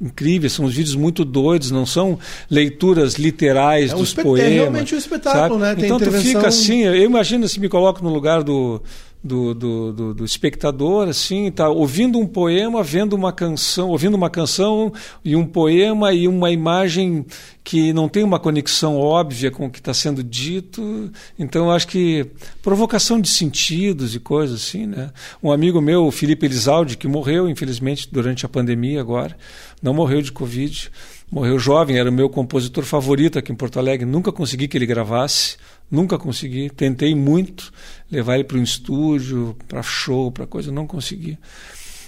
incríveis, são uns vídeos muito doidos, não são leituras literais é um dos poemas. É realmente um espetáculo, sabe? né? Tem então tu fica assim, eu imagino se me coloco no lugar do do, do, do, do, espectador, assim, tá ouvindo um poema, vendo uma canção, ouvindo uma canção e um poema e uma imagem que não tem uma conexão óbvia com o que está sendo dito. Então, acho que provocação de sentidos e coisas assim, né? Um amigo meu, Felipe Elizalde, que morreu, infelizmente, durante a pandemia agora, não morreu de Covid, morreu jovem, era o meu compositor favorito aqui em Porto Alegre, nunca consegui que ele gravasse, nunca consegui, tentei muito levar ele para um estúdio, para show, para coisa, não consegui.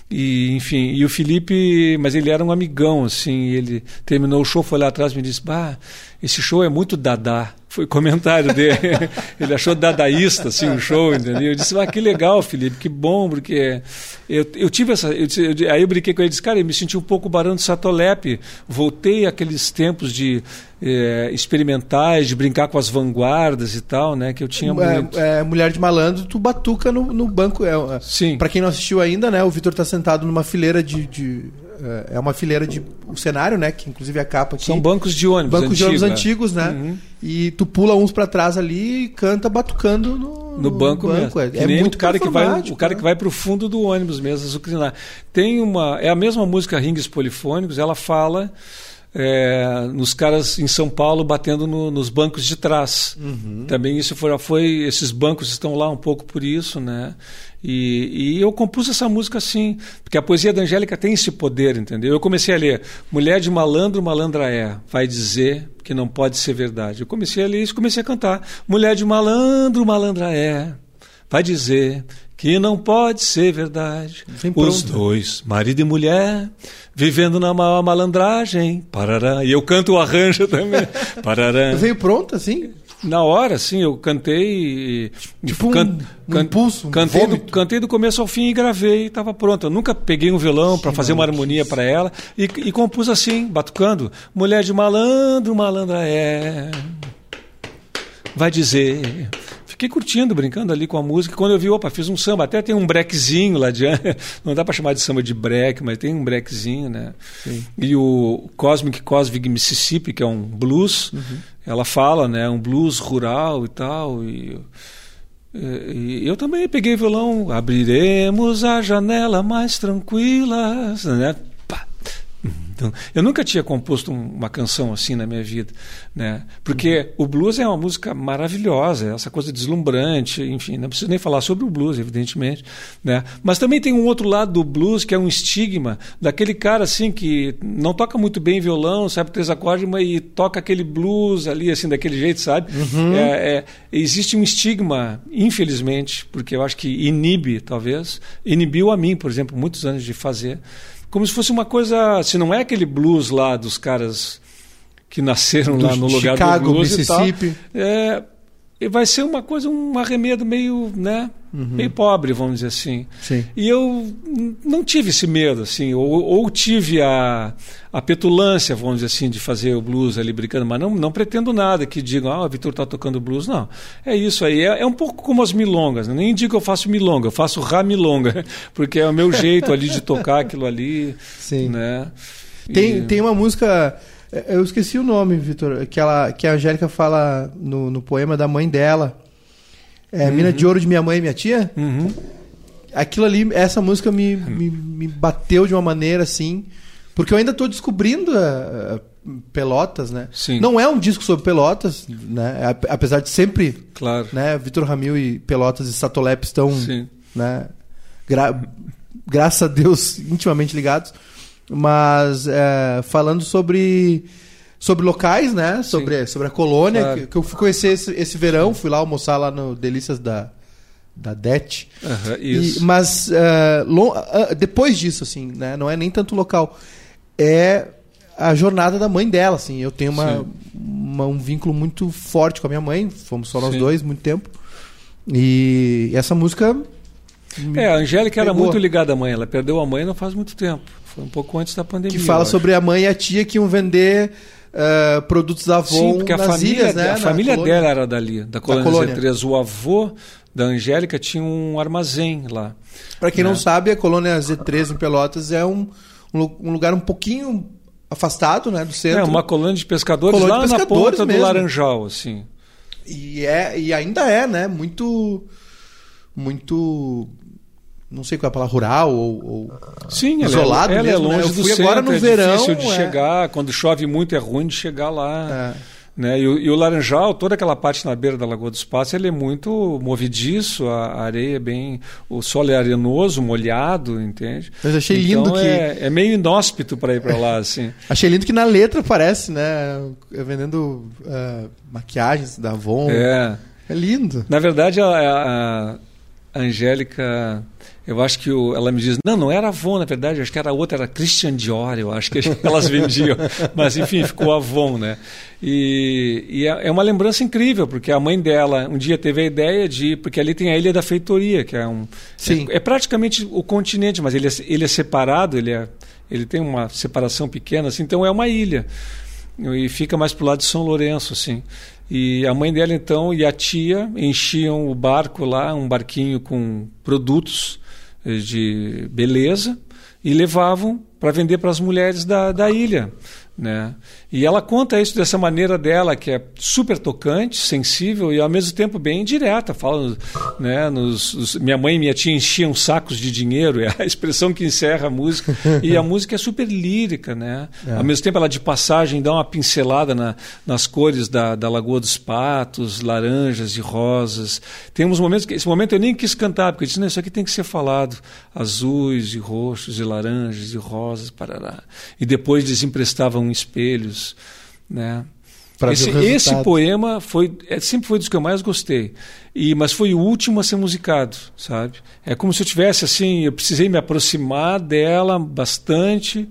E, enfim, e o Felipe, mas ele era um amigão, assim, ele terminou o show, foi lá atrás e me disse, bah, esse show é muito dadá. Foi comentário dele. ele achou dadaísta, assim, o show, entendeu? Eu disse, ah, que legal, Felipe, que bom, porque eu, eu tive essa. Eu, eu, aí eu brinquei com ele, disse, cara, eu me senti um pouco barão de Satolep. Voltei àqueles tempos de é, experimentais, de brincar com as vanguardas e tal, né? Que eu tinha é, muito. É, Mulher de Malandro, tu batuca no, no banco. É, é Sim. Pra quem não assistiu ainda, né? O Vitor tá sentado numa fileira de, de é, é uma fileira de o cenário, né? Que inclusive é a capa aqui. São bancos de ônibus. Bancos antigo, de ônibus é. antigos, né? Uhum. E tu pula uns para trás ali e canta batucando no, no banco, banco. mesmo. É, é muito o cara que vai o cara né? que vai para o fundo do ônibus mesmo, azucrinar. Tem uma é a mesma música Rings Polifônicos, ela fala é, nos caras em São Paulo batendo no, nos bancos de trás. Uhum. Também isso foi, foi, esses bancos estão lá um pouco por isso, né? E, e, eu compus essa música assim, porque a poesia da Angélica tem esse poder, entendeu? Eu comecei a ler Mulher de malandro, malandra é, vai dizer que não pode ser verdade. Eu comecei a ler isso, comecei a cantar. Mulher de malandro, malandra é, vai dizer que não pode ser verdade. Os dois, marido e mulher, vivendo na maior malandragem. Parará. E eu canto o arranjo também. Parará. Veio pronto assim? Na hora, sim, eu cantei. Tipo can, um, can, impulso, um cantei, do, cantei do começo ao fim e gravei e estava pronto. Eu nunca peguei um violão para fazer uma harmonia para ela e, e compus assim, batucando. Mulher de malandro, malandra é. Vai dizer Fiquei curtindo, brincando ali com a música. Quando eu vi, opa, fiz um samba. Até tem um brequezinho lá adiante. Não dá para chamar de samba de break, mas tem um brequezinho, né? Sim. E o Cosmic Cosmic Mississippi, que é um blues, uhum. ela fala, né? Um blues rural e tal. E, e eu também peguei violão. Abriremos a janela mais tranquila, né? Então, eu nunca tinha composto uma canção assim na minha vida, né? Porque o blues é uma música maravilhosa, essa coisa deslumbrante, enfim, não preciso nem falar sobre o blues, evidentemente, né? Mas também tem um outro lado do blues que é um estigma daquele cara assim que não toca muito bem violão, sabe três acordes, mas e toca aquele blues ali assim daquele jeito, sabe? Uhum. É, é, existe um estigma, infelizmente, porque eu acho que inibe, talvez, inibiu a mim, por exemplo, muitos anos de fazer como se fosse uma coisa, se não é aquele blues lá dos caras que nasceram do lá no lugar Chicago, do blues Mississippi. e tal, é, vai ser uma coisa, um arremedo meio, né, uhum. meio pobre, vamos dizer assim. Sim. E eu não tive esse medo, assim, ou, ou, tive a, a petulância, vamos dizer assim, de fazer o blues ali brincando, mas não, não pretendo nada que digam, ah, o Vitor está tocando blues. Não, é isso aí. É, é, um pouco como as milongas, né? nem digo que eu faço milonga, eu faço ramilonga, porque é o meu jeito ali de tocar aquilo ali. Sim. Né? Tem, e... tem uma música eu esqueci o nome, Vitor, que, ela, que a Angélica fala no, no poema da mãe dela. É, uhum. Mina de Ouro de Minha Mãe e Minha Tia. Uhum. Aquilo ali, essa música me, me, me, bateu de uma maneira assim. Porque eu ainda estou descobrindo uh, Pelotas, né? Sim. Não é um disco sobre Pelotas, né? Apesar de sempre. Claro. Né? Vitor Ramil e Pelotas e Satolep estão. Sim. Né? Gra graças a Deus, intimamente ligados mas é, falando sobre sobre locais, né? Sobre, sobre a colônia, claro. que, que, eu fui conhecer esse, esse verão, fui lá almoçar lá no Delícias da da Det. Uhum, e, mas uh, long, uh, depois disso, assim, né? Não é nem tanto local, é a jornada da mãe dela, assim. Eu tenho uma, uma um vínculo muito forte com a minha mãe. Fomos só nós Sim. dois muito tempo. E essa música é, a Angélica era muito ligada à mãe. Ela perdeu a mãe não faz muito tempo. Foi um pouco antes da pandemia. Que fala sobre a mãe e a tia que iam vender uh, produtos da avó Sim, porque a família, ilhas, né? A família dela era dali, da colônia, da colônia. Z3. O avô da Angélica tinha um armazém lá. Para quem né? não sabe, a colônia Z3 em Pelotas é um, um lugar um pouquinho afastado né, do centro. É, uma colônia de pescadores colônia lá de pescadores na ponta mesmo. do Laranjal, assim. E, é, e ainda é, né? Muito. Muito não sei qual é a palavra, rural ou, ou Sim, isolado ela, é, ela mesmo, é longe né? Eu do fui centro, agora no é verão, difícil de é... chegar, quando chove muito é ruim de chegar lá. É. Né? E, o, e o Laranjal, toda aquela parte na beira da Lagoa dos Passos, ele é muito movediço, a areia é bem... O solo é arenoso, molhado, entende? Mas achei então, lindo que... É, é meio inóspito para ir para lá, assim. achei lindo que na letra parece, né? Vendendo uh, maquiagens da Avon. É. É lindo. Na verdade, a, a, a Angélica eu acho que o, ela me diz, não, não era Avon, na verdade, acho que era outra, era Christian Dior, eu acho que elas vendiam. Mas, enfim, ficou Avon, né? E, e é, é uma lembrança incrível, porque a mãe dela um dia teve a ideia de porque ali tem a Ilha da Feitoria, que é um... Sim. É, é praticamente o continente, mas ele é, ele é separado, ele, é, ele tem uma separação pequena, assim, então é uma ilha. E fica mais para o lado de São Lourenço, assim. E a mãe dela, então, e a tia enchiam o barco lá, um barquinho com produtos de beleza e levavam para vender para as mulheres da, da ilha. Né? E ela conta isso dessa maneira dela, que é super tocante, sensível e ao mesmo tempo bem direta. Fala, né, nos, os, minha mãe e minha tia enchiam sacos de dinheiro, é a expressão que encerra a música. e a música é super lírica, né? É. Ao mesmo tempo ela de passagem dá uma pincelada na, nas cores da, da Lagoa dos Patos, laranjas e rosas. Tem uns momentos que esse momento eu nem quis cantar, porque eu disse, não, isso aqui tem que ser falado. Azuis e roxos e laranjas e rosas, parará. E depois desemprestavam espelhos, né? Esse, esse, poema foi é, sempre foi dos que eu mais gostei. E mas foi o último a ser musicado sabe? É como se eu tivesse assim eu precisei me aproximar dela bastante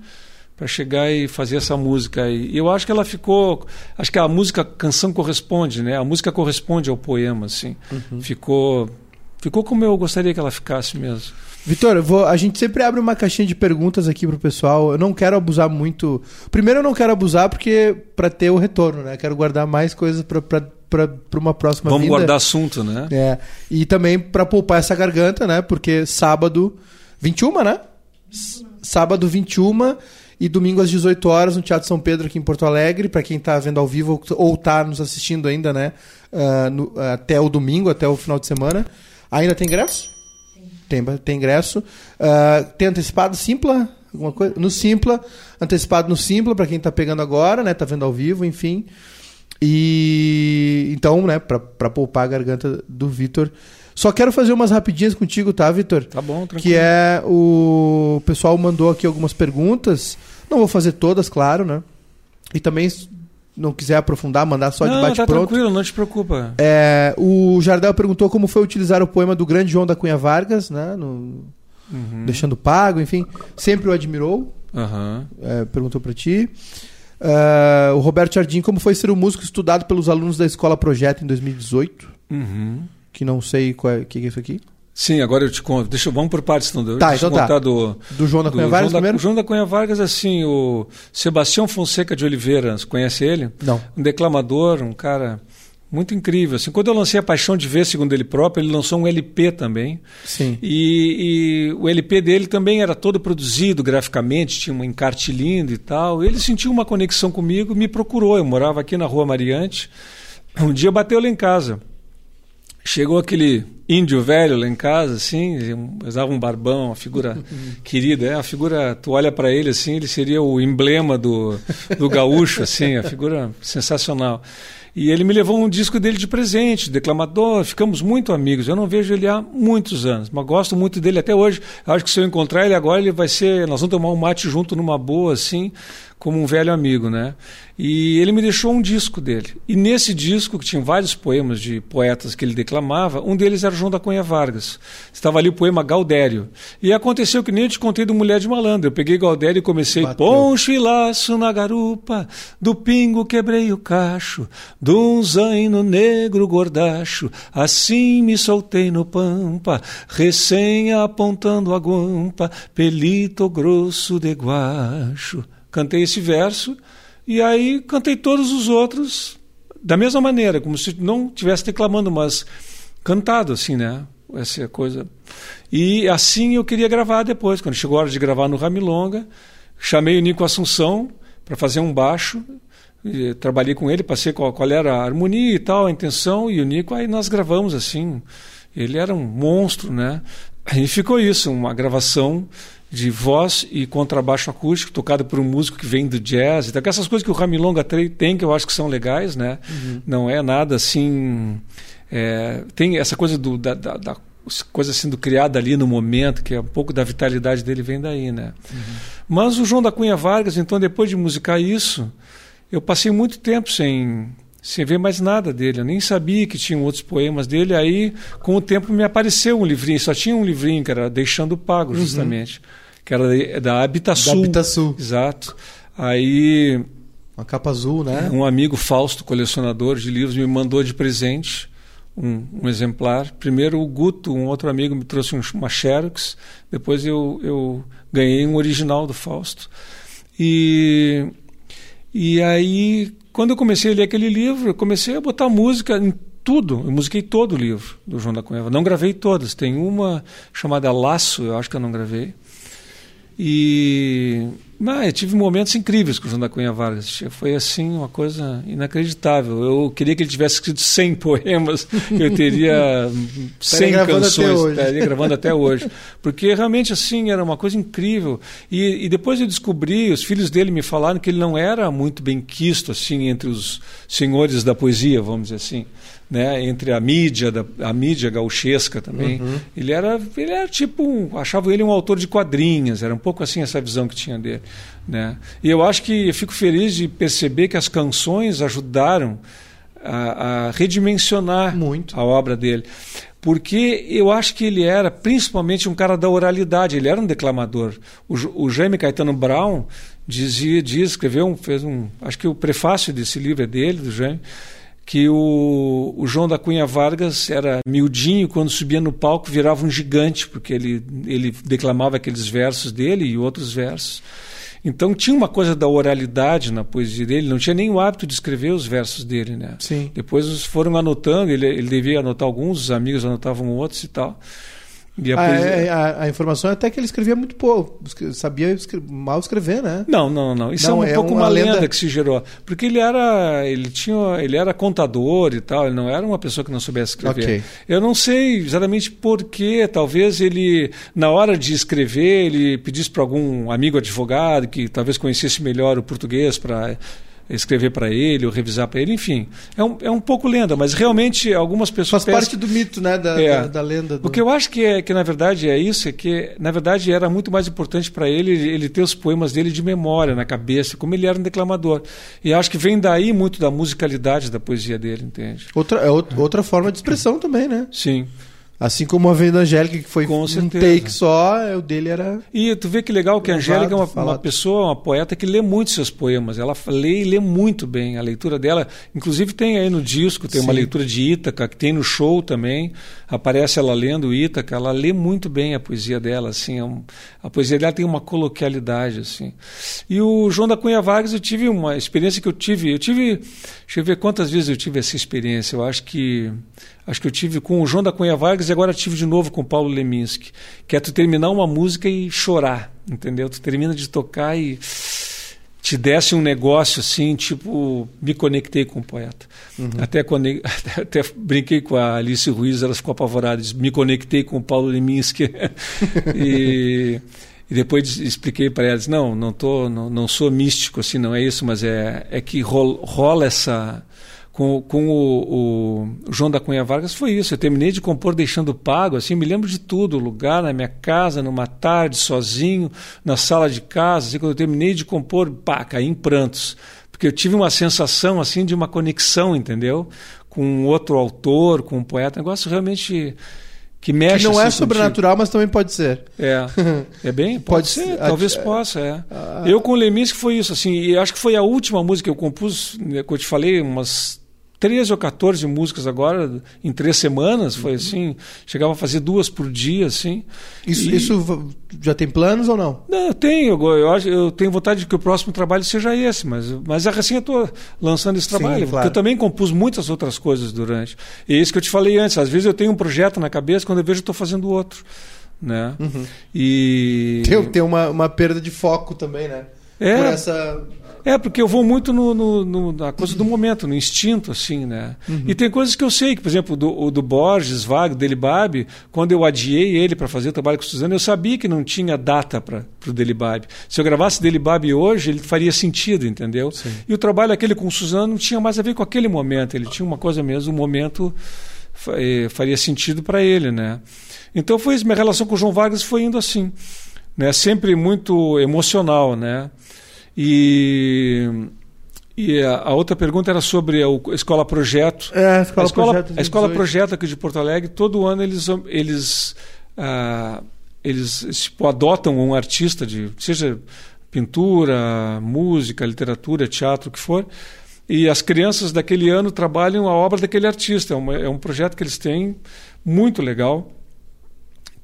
para chegar e fazer essa música. E eu acho que ela ficou acho que a música a canção corresponde né? A música corresponde ao poema assim. Uhum. ficou ficou como eu gostaria que ela ficasse mesmo Vitor, a gente sempre abre uma caixinha de perguntas aqui pro pessoal. Eu não quero abusar muito. Primeiro, eu não quero abusar porque para ter o retorno, né? Quero guardar mais coisas para uma próxima Vamos vinda. guardar assunto, né? É. E também para poupar essa garganta, né? Porque sábado 21, né? Sábado 21 e domingo às 18 horas no Teatro São Pedro aqui em Porto Alegre, para quem está vendo ao vivo ou está nos assistindo ainda, né? Uh, no, até o domingo, até o final de semana. Ainda tem ingresso? Tem, tem ingresso. Uh, tem antecipado Simpla? Alguma coisa? No Simpla. Antecipado no Simpla, para quem está pegando agora, né? Tá vendo ao vivo, enfim. E então, né, para poupar a garganta do Vitor. Só quero fazer umas rapidinhas contigo, tá, Vitor? Tá bom, tranquilo. Que é o... o pessoal mandou aqui algumas perguntas. Não vou fazer todas, claro, né? E também não quiser aprofundar, mandar só não, de bate tá tranquilo, não te preocupa. É, o Jardel perguntou como foi utilizar o poema do grande João da Cunha Vargas, né? No, uhum. Deixando pago, enfim. Sempre o admirou. Uhum. É, perguntou para ti. Uh, o Roberto Jardim, como foi ser um músico estudado pelos alunos da Escola Projeto em 2018? Uhum. Que não sei o é, que é isso aqui. Sim, agora eu te conto. Deixa, vamos por partes, então. Tá, Deixa então tá. Do, do João da Cunha Vargas João? Da, João da Cunha Vargas, assim, o Sebastião Fonseca de Oliveira, você conhece ele? Não. Um declamador, um cara muito incrível. Assim, quando eu lancei A Paixão de Ver, segundo ele próprio, ele lançou um LP também. Sim. E, e, o LP dele também era todo produzido graficamente, tinha um encarte lindo e tal. Ele sentiu uma conexão comigo, me procurou. Eu morava aqui na Rua Mariante. Um dia bateu lá em casa. Chegou aquele índio velho lá em casa, assim, usava um barbão, uma figura querida, é a figura, tu olha para ele assim, ele seria o emblema do, do gaúcho, assim, a figura sensacional. E ele me levou um disco dele de presente, declamador, ficamos muito amigos. Eu não vejo ele há muitos anos, mas gosto muito dele até hoje. Acho que se eu encontrar ele agora, ele vai ser, nós vamos tomar um mate junto numa boa assim, como um velho amigo, né? E ele me deixou um disco dele. E nesse disco, que tinha vários poemas de poetas que ele declamava, um deles era João da Cunha Vargas. Estava ali o poema Gaudério. E aconteceu que nem eu te contei do Mulher de Malandro. Eu peguei Gaudério e comecei, Bateu. poncho e laço na garupa, do pingo quebrei o cacho, um zaino negro gordacho, assim me soltei no pampa, recém apontando a guampa, pelito grosso de guacho. Cantei esse verso e aí cantei todos os outros da mesma maneira, como se não estivesse declamando, mas cantado assim, né? Essa é coisa. E assim eu queria gravar depois, quando chegou a hora de gravar no Ramilonga, chamei o Nico Assunção para fazer um baixo, trabalhei com ele, passei qual, qual, era a harmonia e tal, a intenção, e o Nico, aí nós gravamos assim. Ele era um monstro, né? E ficou isso, uma gravação de voz e contrabaixo acústico, tocado por um músico que vem do jazz. Então, essas coisas que o Ramilonga tem, que eu acho que são legais, né? Uhum. Não é nada assim. É, tem essa coisa do, da, da, da, coisa sendo criada ali no momento, que é um pouco da vitalidade dele vem daí, né? Uhum. Mas o João da Cunha Vargas, então, depois de musicar isso, eu passei muito tempo sem sem ver mais nada dele. Eu nem sabia que tinham outros poemas dele. Aí, com o tempo, me apareceu um livrinho. Só tinha um livrinho que era Deixando Pago, uhum. justamente. Uhum que era da Habitasul. Da Habitasul. Exato. Aí. Uma capa azul, né? Um amigo Fausto, colecionador de livros, me mandou de presente um, um exemplar. Primeiro o Guto, um outro amigo, me trouxe um, uma Xerox. Depois eu, eu ganhei um original do Fausto. E, e aí, quando eu comecei a ler aquele livro, eu comecei a botar música em tudo. Eu musiquei todo o livro do João da Cunha. Não gravei todas. Tem uma chamada Laço, eu acho que eu não gravei. E, Mas eu tive momentos incríveis com o João da Cunha Vargas. Foi assim uma coisa inacreditável. Eu queria que ele tivesse escrito 100 poemas, eu teria 100 canções, estaria gravando até hoje. Porque realmente assim era uma coisa incrível. E, e, depois eu descobri, os filhos dele me falaram que ele não era muito bem quisto assim entre os senhores da poesia, vamos dizer assim né, entre a mídia, da, a mídia gauchesca também. Uhum. Ele era, ele era tipo, um, achava ele um autor de quadrinhas, era um pouco assim essa visão que tinha dele, né? E eu acho que eu fico feliz de perceber que as canções ajudaram a, a redimensionar Muito. a obra dele. Porque eu acho que ele era principalmente um cara da oralidade, ele era um declamador. O, o Jaime Caetano Brown dizia, diz, escreveu, fez um, acho que o prefácio desse livro é dele, do Jaime, que o, o, João da Cunha Vargas era miudinho, quando subia no palco virava um gigante, porque ele, ele declamava aqueles versos dele e outros versos. Então tinha uma coisa da oralidade na poesia dele, não tinha nem o hábito de escrever os versos dele, né? Sim. Depois foram anotando, ele, ele devia anotar alguns, os amigos anotavam outros e tal. E a, poesia... a, a, a, informação é até que ele escrevia muito pouco, sabia escrever, mal escrever, né? Não, não, não. Isso não, é um é pouco uma, uma lenda... lenda... que se gerou, porque ele era, ele tinha, ele era contador e tal, ele não era uma pessoa que não soubesse escrever. Okay. Eu não sei exatamente por que, talvez ele na hora de escrever ele pedisse para algum amigo advogado que talvez conhecesse melhor o português para escrever para ele ou revisar para ele, enfim. É um, é um pouco lenda, mas realmente algumas pessoas. Faz parte do mito, né? Da, é. da, da, lenda. Do... O que eu acho que, é, que na verdade é isso, é que na verdade era muito mais importante para ele ele ter os poemas dele de memória na cabeça, como ele era um declamador. E acho que vem daí muito da musicalidade da poesia dele, entende? Outra, é outra forma de expressão também, né? Sim. Assim como a Venda Angélica, que foi Com um certeza. take só, o dele era. E tu vê que legal que a Angélica é uma, uma, pessoa, uma poeta que lê muito seus poemas. Ela lê e lê muito bem. A leitura dela, inclusive, tem aí no disco, tem Sim. uma leitura de Ítaca, que tem no show também. Aparece ela lendo Ítaca. Ela lê muito bem a poesia dela. Assim, é um, a poesia dela tem uma coloquialidade. Assim. E o João da Cunha Vargas, eu tive uma experiência que eu tive. Eu tive. Deixa eu ver quantas vezes eu tive essa experiência. Eu acho que Acho que eu tive com o João da Cunha Vargas e agora tive de novo com o Paulo Leminski, que é tu terminar uma música e chorar, entendeu? Tu termina de tocar e te desce um negócio assim, tipo, me conectei com o poeta. Uhum. Até, até, até, brinquei com a Alice Ruiz, ela ficou apavorada, me conectei com o Paulo Leminski. e, e, depois expliquei para ela, não, não, tô, não, não sou místico, assim, não é isso, mas é, é que rola essa com, com o, o, João da Cunha Vargas foi isso. Eu terminei de compor deixando pago, assim, me lembro de tudo, lugar na minha casa, numa tarde, sozinho, na sala de casa, assim, quando eu terminei de compor, pá, caí em prantos. Porque eu tive uma sensação, assim, de uma conexão, entendeu? Com outro autor, com um poeta, um negócio realmente que mexe. Que não assim, é sobrenatural, contigo. mas também pode ser. É, é bem, pode, pode ser, talvez a, possa, é. A, eu com o Leminski foi isso, assim, e acho que foi a última música que eu compus, né, que eu te falei, umas 13 ou 14 músicas agora em três semanas, foi uhum. assim, chegava a fazer duas por dia, assim. Isso, e... isso já tem planos ou não? Não, eu tenho, eu, eu tenho vontade de que o próximo trabalho seja esse, mas, mas é assim eu estou lançando esse trabalho, Sim, claro. eu também compus muitas outras coisas durante. E é isso que eu te falei antes, às vezes eu tenho um projeto na cabeça, quando eu vejo eu estou fazendo outro. Né? Uhum. E. Tem, tem uma, uma perda de foco também, né? É, Por essa é, porque eu vou muito no, no, no, na coisa do momento, no instinto, assim, né? Uhum. E tem coisas que eu sei, que, por exemplo, do, o do Borges, Vago, Delibab, quando eu adiei ele para fazer o trabalho com o Suzano, eu sabia que não tinha data para o Delibab. Se eu gravasse Delibab hoje, ele faria sentido, entendeu? Sim. E o trabalho aquele com o Suzano não tinha mais a ver com aquele momento, ele tinha uma coisa mesmo, um momento eh, faria sentido para ele, né? Então foi minha relação com o João Vargas foi indo assim, né? Sempre muito emocional, né? E, e a, outra pergunta era sobre a, a Escola Projeto. É, a Escola, a escola Projeto. A Escola Projeto aqui de Porto Alegre, todo ano eles, eles, ah, eles tipo, adotam um artista, de seja pintura, música, literatura, teatro, o que for, e as crianças daquele ano trabalham a obra daquele artista. É, uma, é um projeto que eles têm muito legal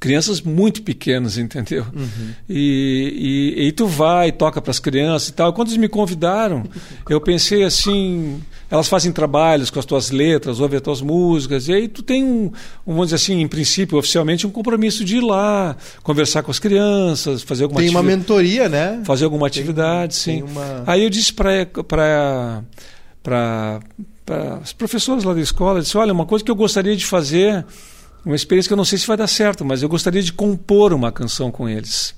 crianças muito pequenas, entendeu? Uhum. E, e, e, tu vai, toca para as crianças e tal. Quando eles me convidaram, eu pensei assim, elas fazem trabalhos com as tuas letras, ouvem as tuas músicas, e aí tu tem um, um, vamos dizer assim, em princípio, oficialmente, um compromisso de ir lá, conversar com as crianças, fazer alguma Tem uma mentoria, né? Fazer alguma atividade, tem, sim. Tem uma... Aí eu disse para para as professoras lá da escola, disse, olha, uma coisa que eu gostaria de fazer uma experiência que eu não sei se vai dar certo, mas eu gostaria de compor uma canção com eles.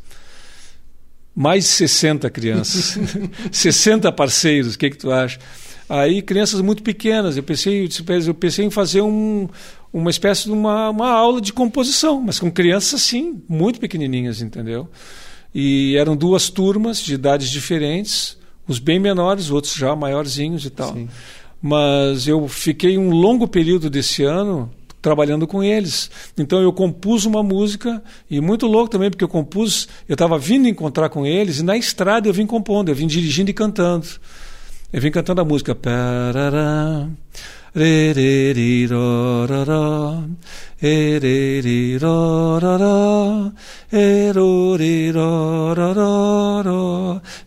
Mais de 60 crianças, 60 parceiros, o que, que tu acha? Aí crianças muito pequenas, eu pensei, eu pensei em fazer um, uma espécie de uma, uma aula de composição, mas com crianças assim, muito pequenininhas, entendeu? E eram duas turmas de idades diferentes, os bem menores, outros já maiorzinhos e tal. Sim. Mas eu fiquei um longo período desse ano trabalhando com eles. Então eu compus uma música, e muito louco também, porque eu compus, eu estava vindo encontrar com eles, e na estrada eu vim compondo, eu vim dirigindo e cantando. Eu vim cantando a música.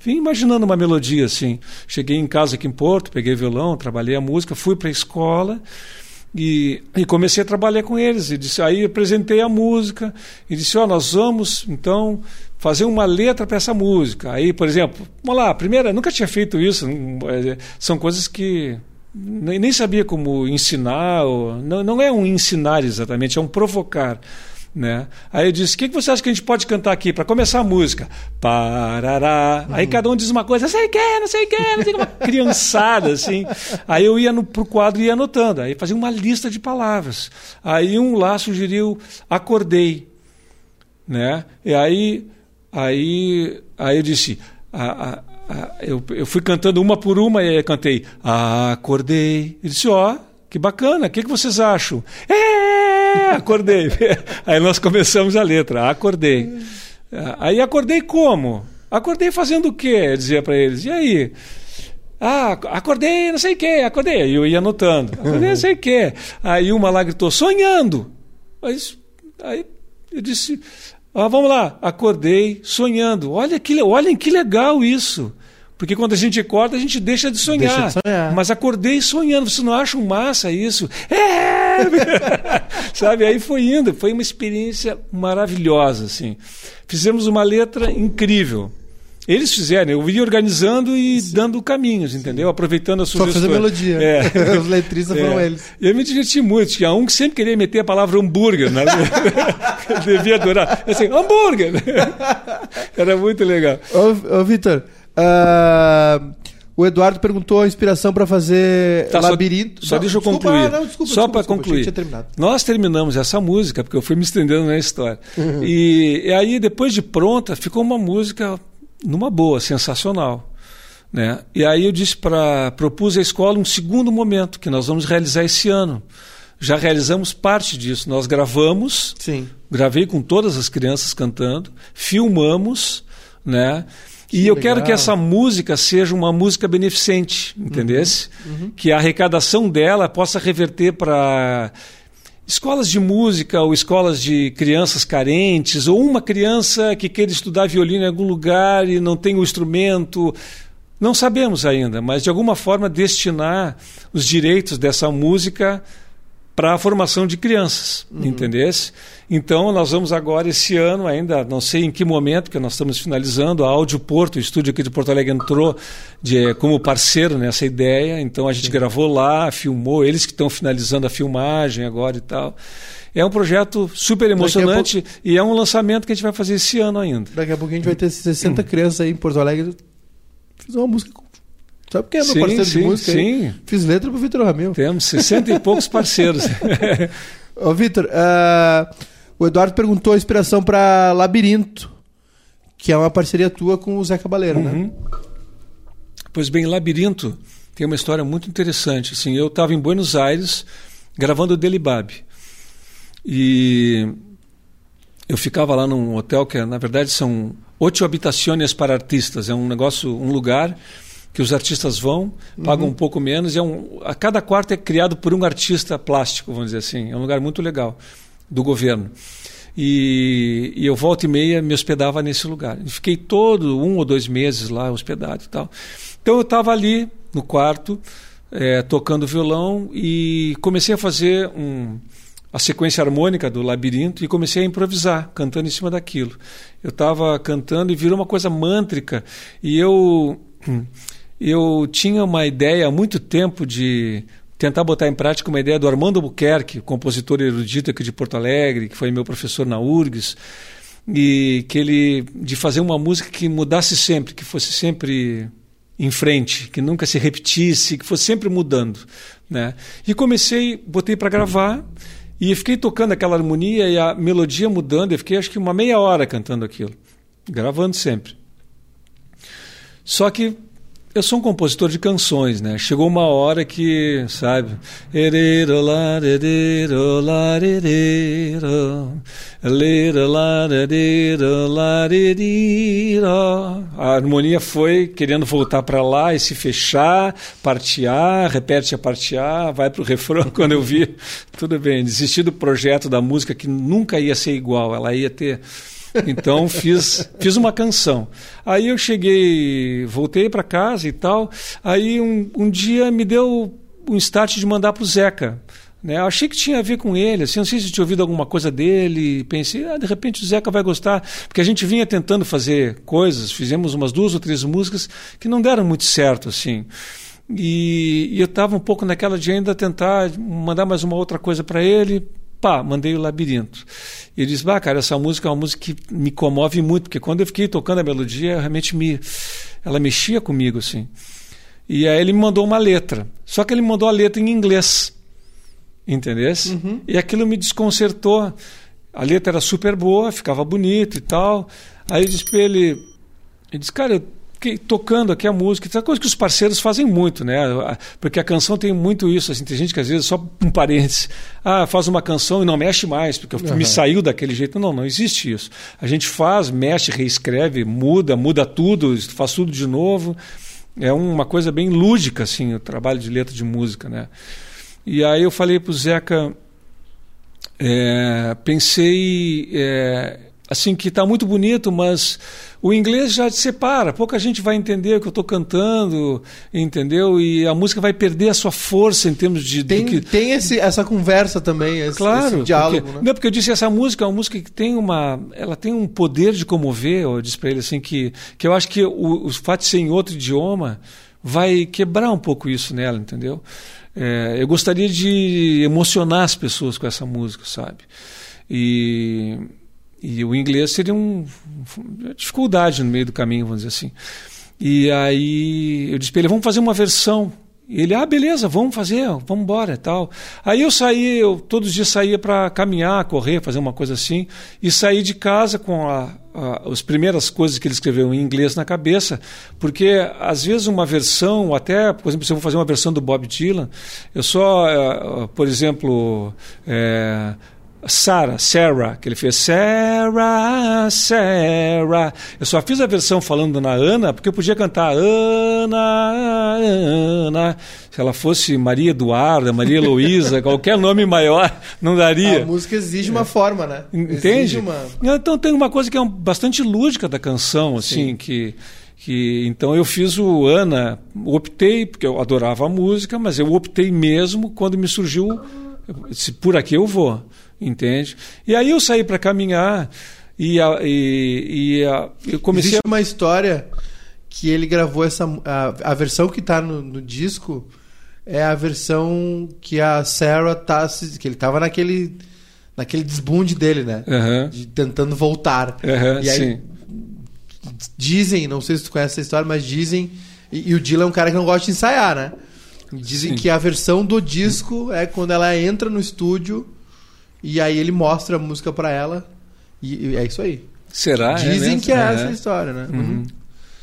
Vim imaginando uma melodia assim. Cheguei em casa aqui em Porto, peguei violão, trabalhei a música, fui para a escola e, e, comecei a trabalhar com eles. E disse, aí apresentei a música e disse: Ó, oh, nós vamos então fazer uma letra para essa música. Aí, por exemplo, vamos lá, primeira, nunca tinha feito isso. É, são coisas que nem sabia como ensinar. Ou, não, não é um ensinar exatamente, é um provocar. Né? Aí eu disse: o que, que você acha que a gente pode cantar aqui para começar a música? Parará. Uhum. Aí cada um diz uma coisa, sei que, não sei o que, não sei que, uma criançada assim. Aí eu ia no, pro quadro e ia anotando, aí fazia uma lista de palavras. Aí um lá sugeriu acordei, né? E aí, aí, aí eu disse, a, a, eu, eu fui cantando uma por uma e aí eu cantei acordei. Ele disse, ó, oh, que bacana, o que, que vocês acham? É, acordei. Aí nós começamos a letra, acordei. Aí acordei como? Acordei fazendo o quê? Eu dizia para eles. E aí? Ah, acordei não sei o quê, acordei. Aí eu ia anotando. Acordei não sei o quê. Aí uma lá gritou, sonhando. Mas, aí eu disse, ah, vamos lá, acordei sonhando. Olha que, olhem que legal isso. Porque quando a gente acorda, a gente deixa de sonhar. Deixa de sonhar. Mas acordei sonhando. Você não acha massa isso? É! Sabe? Aí foi indo. Foi uma experiência maravilhosa. Assim. Fizemos uma letra incrível. Eles fizeram, eu ia organizando e Sim. dando caminhos, entendeu? Aproveitando a sugestões. Só fazer melodia. É. Os letristas é. foram eles. E eu me diverti muito. Tinha um que sempre queria meter a palavra hambúrguer. Né? eu devia adorar. Assim, hambúrguer! Era muito legal. Ô, ô Vitor, Uh, o Eduardo perguntou a inspiração para fazer tá, labirinto. Só, só deixa eu desculpa, concluir. Não, desculpa, só para concluir. Nós terminamos essa música, porque eu fui me estendendo na história. Uhum. E, e, aí, depois de pronta, ficou uma música numa boa, sensacional. Né? E aí eu disse para. propus à escola um segundo momento que nós vamos realizar esse ano. Já realizamos parte disso. Nós gravamos, Sim. gravei com todas as crianças cantando, filmamos, né? Que e eu quero que essa música seja uma música beneficente, entendesse? Uhum, uhum. Que a arrecadação dela possa reverter para escolas de música ou escolas de crianças carentes, ou uma criança que queira estudar violino em algum lugar e não tem o instrumento. Não sabemos ainda, mas de alguma forma destinar os direitos dessa música para a formação de crianças, uhum. entendesse? Então, nós vamos agora, esse ano, ainda não sei em que momento, que nós estamos finalizando, a Áudio Porto, o estúdio aqui de Porto Alegre, entrou de, como parceiro nessa ideia. Então, a gente Sim. gravou lá, filmou, eles que estão finalizando a filmagem agora e tal. É um projeto super emocionante pouco... e é um lançamento que a gente vai fazer esse ano ainda. Daqui a pouco a gente vai ter 60 crianças aí em Porto Alegre. Fiz uma música com Sabe quem é meu sim, parceiro sim, de música? Sim. Aí? Fiz letra pro Vitor Ramil. Temos 60 e poucos parceiros. Ô, Vitor, uh, o Eduardo perguntou a inspiração para Labirinto, que é uma parceria tua com o Zé Cabaleiro, né? uhum. né? Pois bem, Labirinto tem uma história muito interessante. Assim, eu estava em Buenos Aires gravando o Delibab. E eu ficava lá num hotel que, na verdade, são oito habitações para artistas. É um negócio, um lugar que os artistas vão, pagam uhum. um pouco menos. E é um, a cada quarto é criado por um artista plástico, vamos dizer assim. É um lugar muito legal do governo. e, e, eu volta e meia me hospedava nesse lugar. Fiquei todo um ou dois meses lá hospedado e tal. Então eu estava ali no quarto é, tocando violão e comecei a fazer um, a sequência harmônica do labirinto e comecei a improvisar, cantando em cima daquilo. Eu estava cantando e virou uma coisa mântrica e eu eu tinha uma ideia há muito tempo de tentar botar em prática uma ideia do Armando Buquerque, compositor erudito aqui de Porto Alegre, que foi meu professor na URGS, e que ele de fazer uma música que mudasse sempre, que fosse sempre em frente, que nunca se repetisse, que fosse sempre mudando, né? E comecei, botei para gravar e fiquei tocando aquela harmonia e a melodia mudando, eu fiquei acho que uma meia hora cantando aquilo, gravando sempre. Só que eu sou um compositor de canções, né? Chegou uma hora que, sabe, a harmonia foi querendo voltar para lá e se fechar, partear, repete a partear, vai para o refrão. Quando eu vi, tudo bem, desisti do projeto da música que nunca ia ser igual, ela ia ter então fiz, fiz uma canção. Aí eu cheguei, voltei para casa e tal. Aí um, um dia me deu um start de mandar para o Zeca. Né? Achei que tinha a ver com ele, assim, não sei se tinha ouvido alguma coisa dele, pensei, ah, de repente o Zeca vai gostar, porque a gente vinha tentando fazer coisas, fizemos umas duas ou três músicas que não deram muito certo, assim. E, e eu estava um pouco naquela de ainda tentar mandar mais uma outra coisa para ele, pá, mandei o labirinto. E ele disse, bah, cara, essa música é uma música que me comove muito, porque quando eu fiquei tocando a melodia, realmente me, ela mexia comigo, assim. E aí ele me mandou uma letra. Só que ele me mandou a letra em inglês. Entendesse? Uhum. E aquilo me desconcertou. A letra era super boa, ficava bonito e tal. Aí eu disse para ele, ele disse, cara, eu tocando aqui a música. Tem coisa que os parceiros fazem muito, né? Porque a canção tem muito isso. Assim, tem gente que às vezes, só um parênteses, ah, faz uma canção e não mexe mais, porque uhum. me saiu daquele jeito. Não, não existe isso. A gente faz, mexe, reescreve, muda, muda tudo, faz tudo de novo. É uma coisa bem lúdica, assim, o trabalho de letra de música, né? E aí eu falei para o Zeca, é, pensei, é, assim, que está muito bonito, mas o inglês já te separa, pouca gente vai entender o que eu estou cantando, entendeu? E a música vai perder a sua força em termos de. Tem, que... tem esse, essa conversa também, esse, claro, esse diálogo. Porque, né? Não, porque eu disse essa música é uma música que tem uma. Ela tem um poder de comover, eu disse para ele assim, que, que eu acho que o, o fato de ser em outro idioma vai quebrar um pouco isso nela, entendeu? É, eu gostaria de emocionar as pessoas com essa música, sabe? E e o inglês seria um, uma dificuldade no meio do caminho, vamos dizer assim. E aí eu disse para ele, vamos fazer uma versão. E ele, ah, beleza, vamos fazer, vamos embora tal. Aí eu saí, eu todos os dias saía para caminhar, correr, fazer uma coisa assim, e saí de casa com a, a, as primeiras coisas que ele escreveu em inglês na cabeça, porque às vezes uma versão, até, por exemplo, se eu vou fazer uma versão do Bob Dylan, eu só, uh, por exemplo, uh, Sarah, Sarah, que ele fez Sarah, Sarah. Eu só fiz a versão falando na Ana porque eu podia cantar Ana, Ana. Se ela fosse Maria Eduarda, Maria Heloísa, qualquer nome maior, não daria. A música exige uma forma, né? Entende? Uma... Então tem uma coisa que é um, bastante lúdica da canção, assim, Sim. que que então eu fiz o Ana, optei porque eu adorava a música, mas eu optei mesmo quando me surgiu se por aqui eu vou entende? E aí eu saí para caminhar e, a, e, e a, eu comecei. Existe uma história que ele gravou essa a, a versão que está no, no, disco é a versão que a Sarah tá que ele estava naquele naquele desbunde dele, né? Uhum. De, tentando voltar. Uhum, e aí sim. dizem, não sei se tu conhece essa história, mas dizem e, e o Dylan é um cara que não gosta de ensaiar, né? Dizem sim. que a versão do disco é quando ela entra no estúdio e aí ele mostra a música para ela. E, e, é isso aí. Será? É Dizem é que é, é, essa a história, né? Uhum. uhum.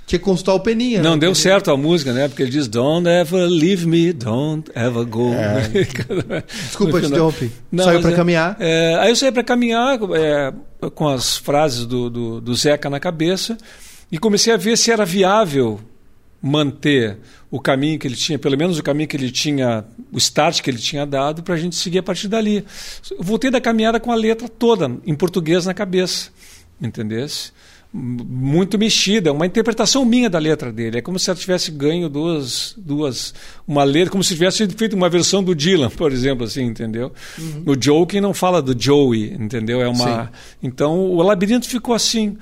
Que consultar o Peninha. Não né? deu certo a música, né? Porque ele diz Don't ever leave me, don't ever go. É. Desculpa, te interrompi. Saiu para é, caminhar. É, aí eu saí para caminhar é, com as frases do, do, do Zeca na cabeça e comecei a ver se era viável manter o caminho que ele tinha, pelo menos o caminho que ele tinha, o start que ele tinha dado, para a gente seguir a partir dali. Eu voltei da caminhada com a letra toda, em português na cabeça, entendesse? muito mexida, uma interpretação minha da letra dele. É como se ela tivesse ganho duas, duas uma letra, como se tivesse feito uma versão do Dylan, por exemplo, assim, entendeu? Uhum. O Joe não fala do Joey, entendeu? É uma. Sim. Então o labirinto ficou assim.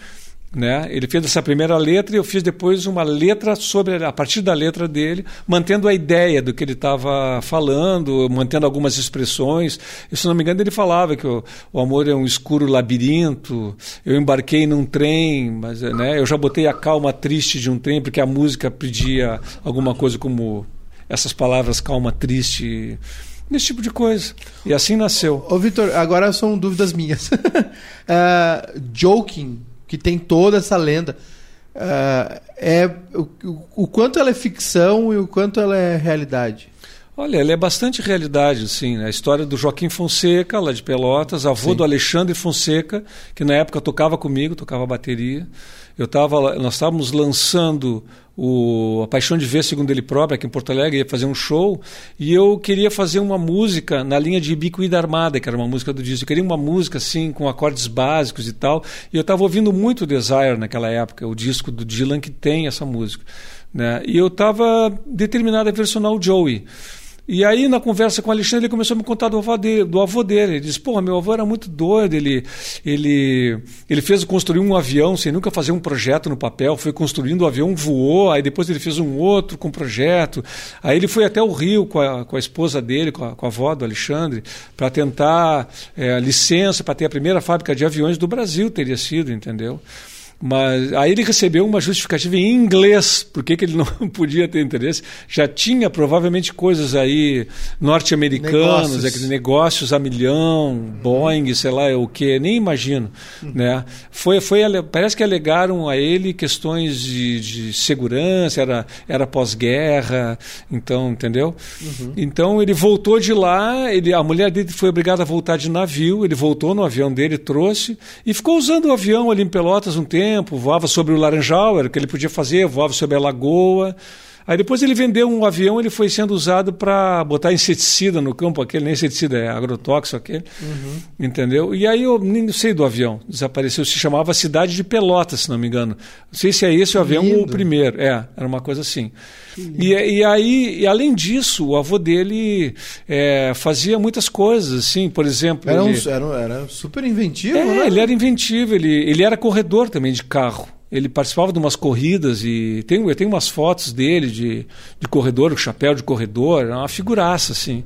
Né? Ele fez essa primeira letra e eu fiz depois uma letra sobre a partir da letra dele, mantendo a ideia do que ele estava falando, mantendo algumas expressões. E, se não me engano, ele falava que o, o, amor é um escuro labirinto. Eu embarquei num trem, mas né, eu já botei a calma triste de um trem porque a música pedia alguma coisa como essas palavras calma triste nesse tipo de coisa. E assim nasceu. Ô, Vitor, agora são dúvidas minhas. uh, joking que tem toda essa lenda. Uh, é o, o, quanto ela é ficção e o quanto ela é realidade. Olha, ela é bastante realidade, sim. Né? A história do Joaquim Fonseca, lá de Pelotas, avô sim. do Alexandre Fonseca, que na época tocava comigo, tocava bateria. Eu tava, nós estávamos lançando o A Paixão de Ver, segundo ele próprio, aqui em Porto Alegre, ia fazer um show, e eu queria fazer uma música na linha de Ibicuída Armada, que era uma música do disco. Eu queria uma música assim, com acordes básicos e tal, e eu estava ouvindo muito Desire naquela época, o disco do Dylan que tem essa música. Né? E eu estava determinado a versionar o Joey. E aí, na conversa com o Alexandre, ele começou a me contar do avô dele. Do avô dele. Ele disse: Porra, meu avô era muito doido. Ele, ele, ele fez construir um avião sem nunca fazer um projeto no papel. Foi construindo o avião, voou. Aí depois ele fez um outro com projeto. Aí ele foi até o Rio com a, com a esposa dele, com a, com a avó do Alexandre, para tentar é, licença para ter a primeira fábrica de aviões do Brasil, teria sido, entendeu? Mas aí ele recebeu uma justificativa em inglês, por que ele não podia ter interesse. Já tinha provavelmente coisas aí norte-americanos, negócios. negócios a milhão, Boeing, sei lá o que, nem imagino. Uhum. Né? Foi, foi, parece que alegaram a ele questões de, de segurança, era, era pós-guerra, então, entendeu? Uhum. Então ele voltou de lá, ele, a mulher dele foi obrigada a voltar de navio, ele voltou no avião dele, trouxe, e ficou usando o avião ali em Pelotas um tempo tempo, voava sobre o Laranjal, era o que ele podia fazer, voava sobre a Lagoa. Aí depois ele vendeu um avião, ele foi sendo usado para botar inseticida no campo, aquele, nem inseticida, é agrotóxico aquele, uhum. entendeu? E aí eu nem sei do avião, desapareceu, se chamava Cidade de Pelotas, se não me engano. Não sei se é esse o avião ou o primeiro, é, era uma coisa assim. E, e, aí, e além disso, o avô dele é, fazia muitas coisas, assim, por exemplo. Era, ele, um, era, era super inventivo, é, né? ele era inventivo, ele, ele era corredor também de carro ele participava de umas corridas e tem, eu tenho umas fotos dele de, de corredor, o chapéu de corredor, é uma figuraça, assim.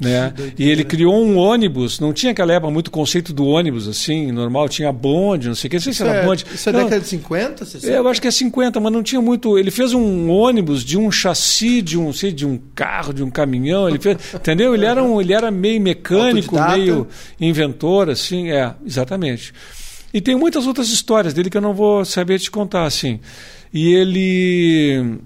Né? E ele criou um ônibus, não tinha aquela época muito conceito do ônibus, assim, normal, tinha bonde, não sei o que, não sei se era é, bonde. Isso é não, década de 50? 60? Eu acho que é 50, mas não tinha muito. Ele fez um ônibus de um chassi, de um, sei, de um carro, de um caminhão, ele fez, entendeu? Ele era, um, ele era meio mecânico, meio inventor, assim, é, exatamente. E tem muitas outras histórias dele que eu não vou saber te contar, assim. E ele.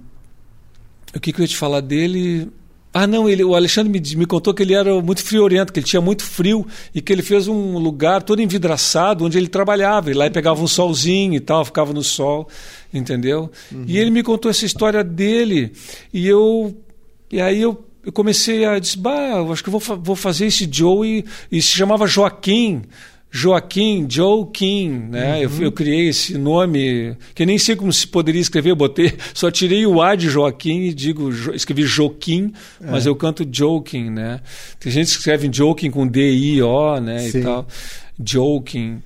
O que, que eu ia te falar dele? Ah, não, ele, o Alexandre me, me contou que ele era muito friorento, que ele tinha muito frio e que ele fez um lugar todo envidraçado onde ele trabalhava. E lá ele pegava um solzinho e tal, ficava no sol, entendeu? Uhum. E ele me contou essa história dele e eu. E aí eu, eu comecei a dizer, bah, eu acho que eu vou, vou fazer esse Joe e se chamava Joaquim. Joaquim, Joe Kim, né? Uhum. Eu, eu, criei esse nome, que nem sei como se poderia escrever, eu botei, só tirei o A de Joaquim e digo, escrevi Joaquim, é. mas eu canto Joaquim, né? Tem gente que escreve Joaquim com D-I-O, né? Sim. E tal. Joaquim.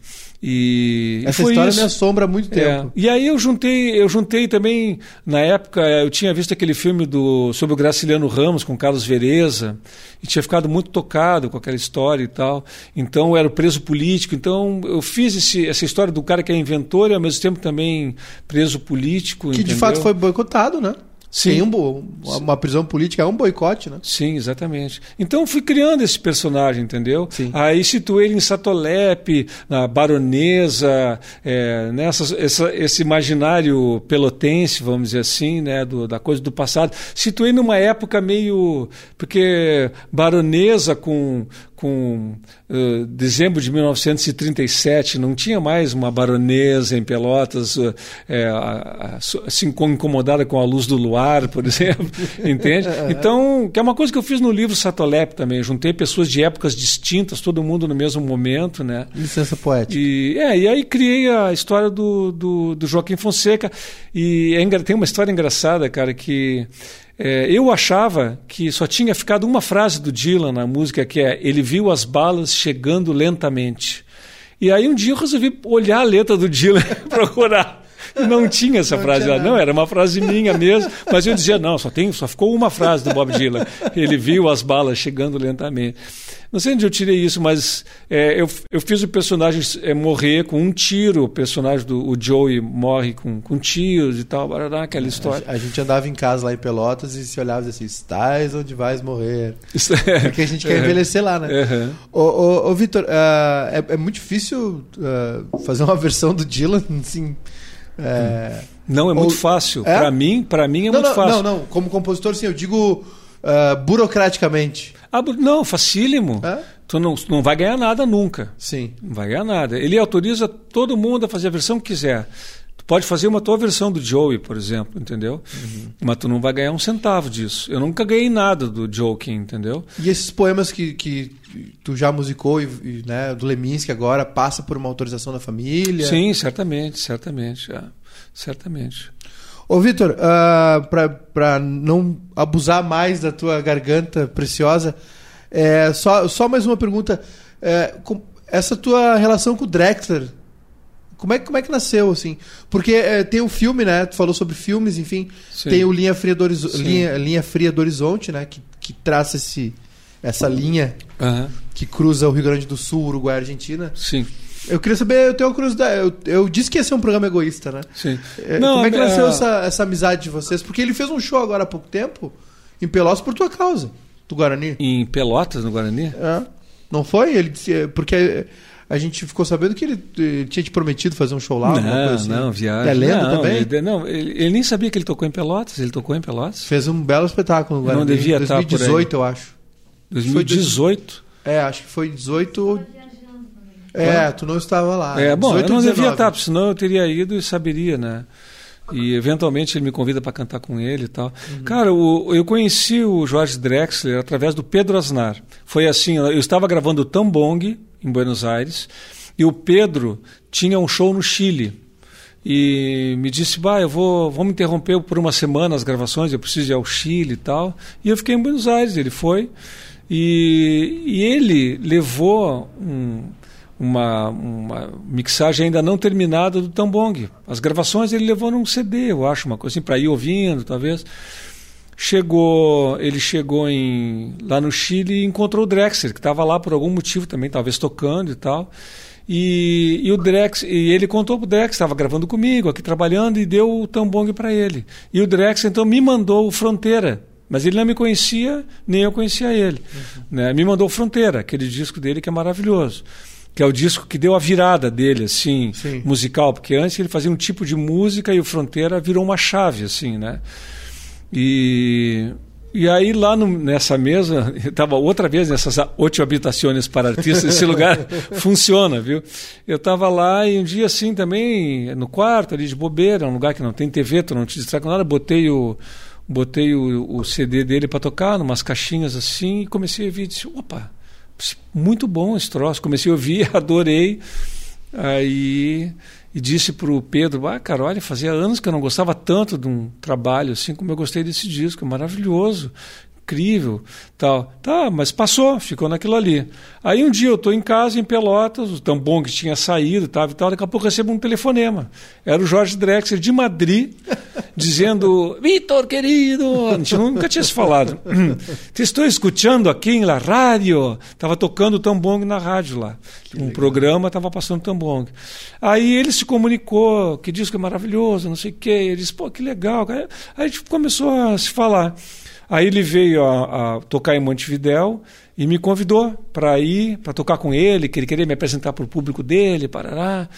E, Essa e história isso. me assombra há muito é. tempo. É. E aí eu juntei, eu juntei também, na época, eu tinha visto aquele filme do, sobre o Graciliano Ramos com Carlos Vereza, e tinha ficado muito tocado com aquela história e tal. Então eu era preso político. Então eu fiz esse, essa história do cara que é inventor e ao mesmo tempo também preso político. Que entendeu? de fato foi boicotado, né? Sim. Tem um, uma prisão política, é um boicote, né? Sim, exatamente. Então fui criando esse personagem, entendeu? Sim. Aí situei ele em Satolepe, na baronesa, é, nessa, essa, esse imaginário pelotense, vamos dizer assim, né, do, da coisa do passado. Situei numa época meio. Porque baronesa com, com uh, dezembro de 1937, não tinha mais uma baronesa em Pelotas uh, é, assim incomodada com a luz do luar, por exemplo, entende? Então, que é uma coisa que eu fiz no livro Satolep também, juntei pessoas de épocas distintas, todo mundo no mesmo momento, né? Licença poética. E, é, e aí criei a história do, do, do Joaquim Fonseca, e é, tem uma história engraçada, cara, que é, eu achava que só tinha ficado uma frase do Dylan na música, que é ele viu as balas chegando lentamente. E aí um dia eu resolvi olhar a letra do Dylan procurar. Não tinha essa não frase lá, não, era uma frase minha mesmo, mas eu dizia, não, só, tem, só ficou uma frase do Bob Dylan. Ele viu as balas chegando lentamente. Não sei onde eu tirei isso, mas é, eu, eu fiz o personagem é, morrer com um tiro. O personagem do o Joey morre com, com tiros e tal, barará, aquela história. A, a, gente andava em casa lá em Pelotas e se olhava assim: estás onde vais morrer. Porque a gente quer envelhecer lá, né? Uhum. Ô, ô, ô Vitor, uh, é, é, muito difícil uh, fazer uma versão do Dylan, assim. É... Não, é muito Ou... fácil. É? Para mim, para mim é não, muito não, fácil. Não, não. Como compositor, sim, eu digo uh, burocraticamente. Ah, não, facílimo. É? Tu não, não vai ganhar nada nunca. Sim. Não vai ganhar nada. Ele autoriza todo mundo a fazer a versão que quiser. Pode fazer uma tua versão do Joey, por exemplo, entendeu? Uhum. Mas tu não vai ganhar um centavo disso. Eu nunca ganhei nada do Joking, entendeu? E esses poemas que, que tu já musicou, e, e, né, do Leminski agora, passa por uma autorização da família? Sim, certamente, certamente. É. Certamente. Ô, Vitor, uh, ah, para não abusar mais da tua garganta preciosa, é, só, só mais uma pergunta. É, com, essa tua relação com o Drexler, como é, como é que nasceu, assim? Porque é, tem o um filme, né? Tu falou sobre filmes, enfim. Sim. Tem o Linha Fria do, Horizo linha, linha Fria do Horizonte, né? Que, que traça esse, essa linha uhum. que cruza o Rio Grande do Sul, Uruguai e Argentina. Sim. Eu queria saber, eu tenho uma curiosidade. Eu, eu disse que ia ser um programa egoísta, né? Sim. É, Não, como é que nasceu é... essa, essa amizade de vocês? Porque ele fez um show agora há pouco tempo em Pelotas por tua causa, do Guarani. Em Pelotas, no Guarani? É. Não foi? Ele disse, é, porque a gente ficou sabendo que ele, ele tinha te prometido fazer um show lá. Não, assim. não, viagem. É lenda não, também? Ele, não, ele, ele, nem sabia que ele tocou em Pelotas, ele tocou em Pelotas. Fez um belo espetáculo no Guarani. Não devia 2018, estar por aí. eu acho. 2018? É, acho que foi 18 é, tu não estava lá. É, bom, eu não devia estar, senão eu teria ido e saberia, né? E eventualmente ele me convida para cantar com ele e tal. Uhum. Cara, o, eu conheci o Jorge Drexler através do Pedro Aznar. Foi assim, eu estava gravando o Tambong em Buenos Aires e o Pedro tinha um show no Chile. E me disse, bah, eu vou, me interromper por uma semana as gravações, eu preciso ir ao Chile e tal. E eu fiquei em Buenos Aires, ele foi. E, e ele levou um, uma, uma mixagem ainda não terminada do Tambong. As gravações ele levou num CD, eu acho, uma coisa assim, para ir ouvindo, talvez. Chegou, ele chegou em, lá no Chile e encontrou o Drexler, que estava lá por algum motivo também, talvez tocando e tal. E, e o Drex, e ele contou pro Drex, estava gravando comigo, aqui trabalhando, e deu o tambong para ele. E o Drex então me mandou o Fronteira, mas ele não me conhecia, nem eu conhecia ele. Uhum. Né? Me mandou Fronteira, aquele disco dele que é maravilhoso que é o disco que deu a virada dele, assim, Sim. musical, porque antes ele fazia um tipo de música e o Fronteira virou uma chave, assim, né? E, e aí lá no, nessa mesa, estava outra vez nessas oito habitações para artistas, esse lugar funciona, viu? Eu estava lá e um dia assim também, no quarto ali de bobeira, um lugar que não tem TV, tu não te distrai com nada, botei o botei o, o CD dele para tocar, numas caixinhas assim, e comecei a ouvir disse, opa, muito bom esse troço. Comecei a ouvir, adorei. Aí e disse para o Pedro, ah, cara, olha, fazia anos que eu não gostava tanto de um trabalho assim como eu gostei desse disco, é maravilhoso incrível, tal. Tá, mas passou, ficou naquilo ali. Aí um dia eu estou em casa, em Pelotas, o Tambong tinha saído tal, e tal, daqui a pouco eu recebo um telefonema. Era o Jorge Drexler, de Madrid, dizendo, Vitor, querido, a gente nunca tinha se falado. Te estou escutando aqui na rádio. Estava tocando o Tambong na rádio lá. Que um legal. programa estava passando Tambong. Aí ele se comunicou, que disco é maravilhoso, não sei o quê. Ele disse, pô, que legal. Aí a gente começou a se falar. Aí ele veio a, a tocar em Montevidéu e me convidou para ir, para tocar com ele, que ele queria me apresentar para o público dele, parará.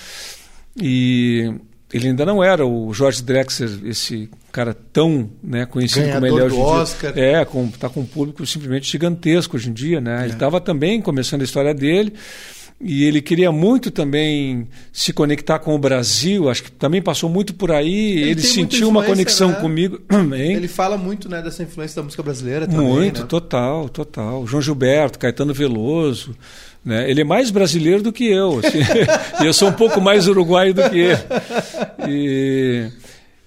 E, ele ainda não era o George Drexler, esse cara tão né, conhecido Ganhador como ele é hoje em dia. Oscar. É, com, tá com um público simplesmente gigantesco hoje em dia, né? Ele estava também começando a história dele e ele queria muito também se conectar com o Brasil, acho que também passou muito por aí, ele, tem sentiu uma conexão né? comigo também. Ele fala muito né, dessa influência da música brasileira também. Muito, né? total, total. João Gilberto, Caetano Veloso. Né? Ele é mais brasileiro do que eu. Assim. eu sou um pouco mais uruguaio do que ele. E...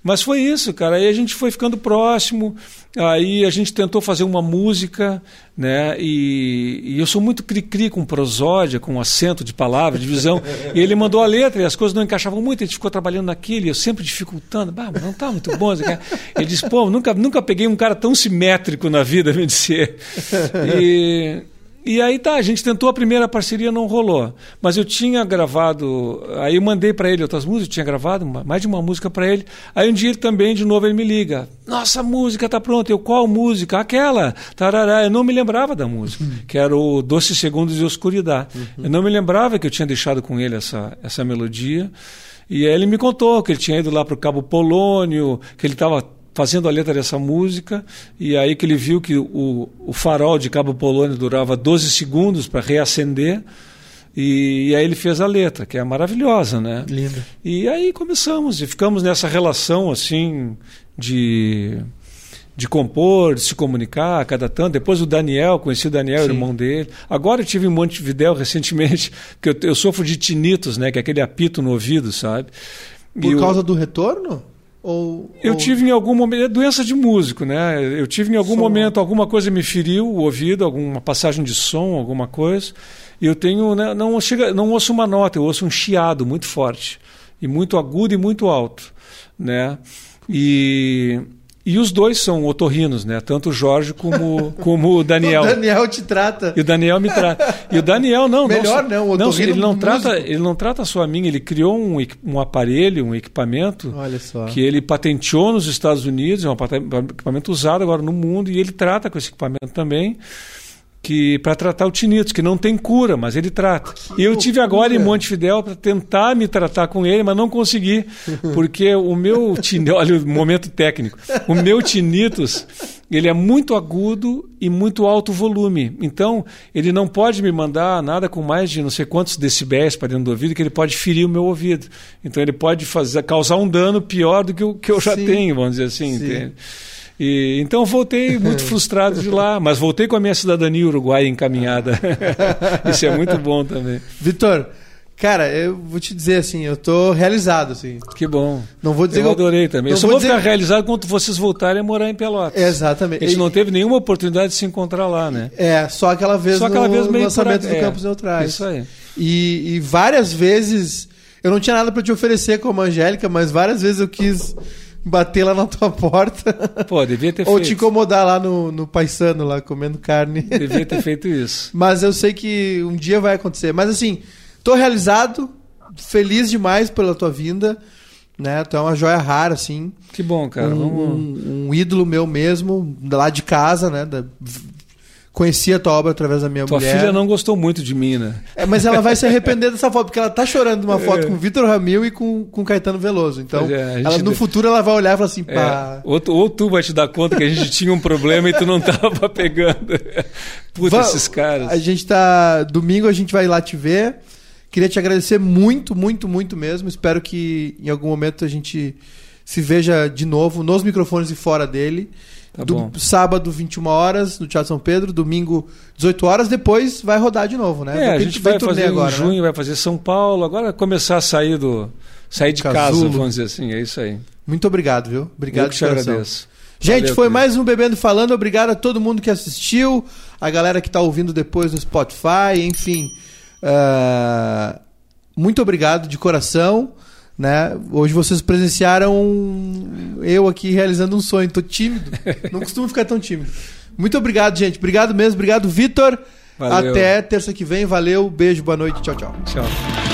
Mas foi isso, cara. Aí a gente foi ficando próximo. Aí a gente tentou fazer uma música, né? E, e eu sou muito cri-cri com prosódia, com acento de palavra, de visão. e ele mandou a letra e as coisas não encaixavam muito. Ele ficou trabalhando naquilo e eu sempre dificultando. Bah, não tá muito bom. Ele disse, pô, nunca, nunca peguei um cara tão simétrico na vida, me disse. E, e aí tá, a gente tentou a primeira parceria, não rolou. Mas eu tinha gravado, aí eu mandei para ele outras músicas, eu tinha gravado mais de uma música para ele. Aí um dia ele também, de novo, ele me liga. Nossa, a música tá pronta. Eu, qual música? Aquela. Tarará. Eu não me lembrava da música, que era o Doce Segundos de Oscuridade. Eu não me lembrava que eu tinha deixado com ele essa, essa melodia. E aí ele me contou que ele tinha ido lá para o Cabo Polônio, que ele estava fazendo a letra dessa música, e aí que ele viu que o, o farol de Cabo Polônio durava 12 segundos para reacender, e, e aí ele fez a letra, que é maravilhosa, né? Lindo. E aí começamos, e ficamos nessa relação assim de, de compor, de se comunicar a cada tanto. Depois o Daniel, conheci o Daniel, Sim. irmão dele. Agora eu tive em Montevidéu recentemente, que eu, eu sofro de tinitos, né? Que é aquele apito no ouvido, sabe? Por E causa do retorno? Ou, eu ou- tive em algum momento, é doença de músico, né? Eu tive em algum Som. momento, alguma coisa me feriu o ouvido, alguma passagem de som, alguma coisa. E eu tenho, né, não, chega, não ouço uma nota, eu ouço um chiado muito forte. E muito agudo e muito alto, né? E, e os dois são otorrinos, né? Tanto o Jorge como, como o Daniel. O Daniel te trata. E o Daniel me trata. E o Daniel não, Melhor, não, né? O não, ele não músico. trata, ele não trata só a mim, ele criou um, um aparelho, um equipamento que ele patenteou nos Estados Unidos, é um equipamento usado agora no mundo e ele trata com esse equipamento também. Que para tratar o tinnitus, que não tem cura, mas ele trata. E eu tive agora em. Montevidéu para tentar me tratar com ele, mas não consegui, porque o meu tinnitus, olha o momento técnico, o meu tinnitus, ele é muito agudo e muito alto volume. Então, ele não pode me mandar nada com mais de não sei quantos decibéis para dentro do ouvido, que ele pode ferir o meu ouvido. Então, ele pode fazer, causar um dano pior do que o que eu já Sim. tenho, vamos dizer assim. Sim. entende? E, então voltei muito frustrado de lá, mas voltei com a minha cidadania uruguaia encaminhada. Isso é muito bom também. Vitor, cara, eu vou te dizer assim, eu tô realizado, assim. Que bom. Não vou dizer Eu que adorei também. não Eu só vou vou dizer- ficar realizado quando vocês voltarem a morar em Pelotas. Exatamente. A gente E- não teve nenhuma oportunidade de se encontrar lá, né? É, só aquela vez Só aquela no vez meio lançamento por- do é, Campos Neutrais. Isso aí. E, e várias vezes eu não tinha nada pra te oferecer como Angélica, mas várias vezes eu quis bater lá na tua porta Pô, devia ter ou feito. te incomodar lá no, no paisano, lá comendo carne. Devia ter feito isso. Mas eu sei que um dia vai acontecer. Mas assim, tô realizado, feliz demais pela tua vinda. Né? Tu é uma joia rara, assim. Que bom, cara. um, Vamos... um- um ídolo meu mesmo, lá de casa, né? Da- conheci a tua obra através da minha Tua mulher. filha não gostou muito de mim, né? É, mas ela vai se arrepender dessa foto, porque ela tá chorando numa foto É. com o Vitor Ramil e com, com Caetano Veloso. Então, é, ela, no de- futuro ela vai olhar e falar assim, É, pá. ou, tu- ou tu vai te dar conta que a gente tinha um problema e tu não tava pegando. Puta, esses caras. A gente tá. Domingo a gente vai lá te ver. Queria te agradecer muito, muito, muito mesmo. Espero que em algum momento a gente se veja de novo nos microfones e fora dele. Tá Do- bom. sábado, 21 horas, no Teatro São Pedro. Domingo, 18 horas. Depois vai rodar de novo, né? É, a gente vai fazer em agora, né? junho, vai fazer São Paulo, agora começar a sair do sair de casa, Casulo. vamos dizer assim, é isso aí. Muito obrigado, viu? Obrigado Eu que te agradeço. Gente, Valeu, foi querido. mais um Bebendo Falando. Obrigado a todo mundo que assistiu, a galera que está ouvindo depois no Spotify, enfim. ah, muito obrigado de coração. Né? Hoje vocês presenciaram eu aqui realizando um sonho. Tô tímido. Não costumo ficar tão tímido. Muito obrigado, gente. Obrigado mesmo. Obrigado, Vitor. Até terça que vem. Valeu. Beijo, boa noite. Tchau, tchau. Tchau.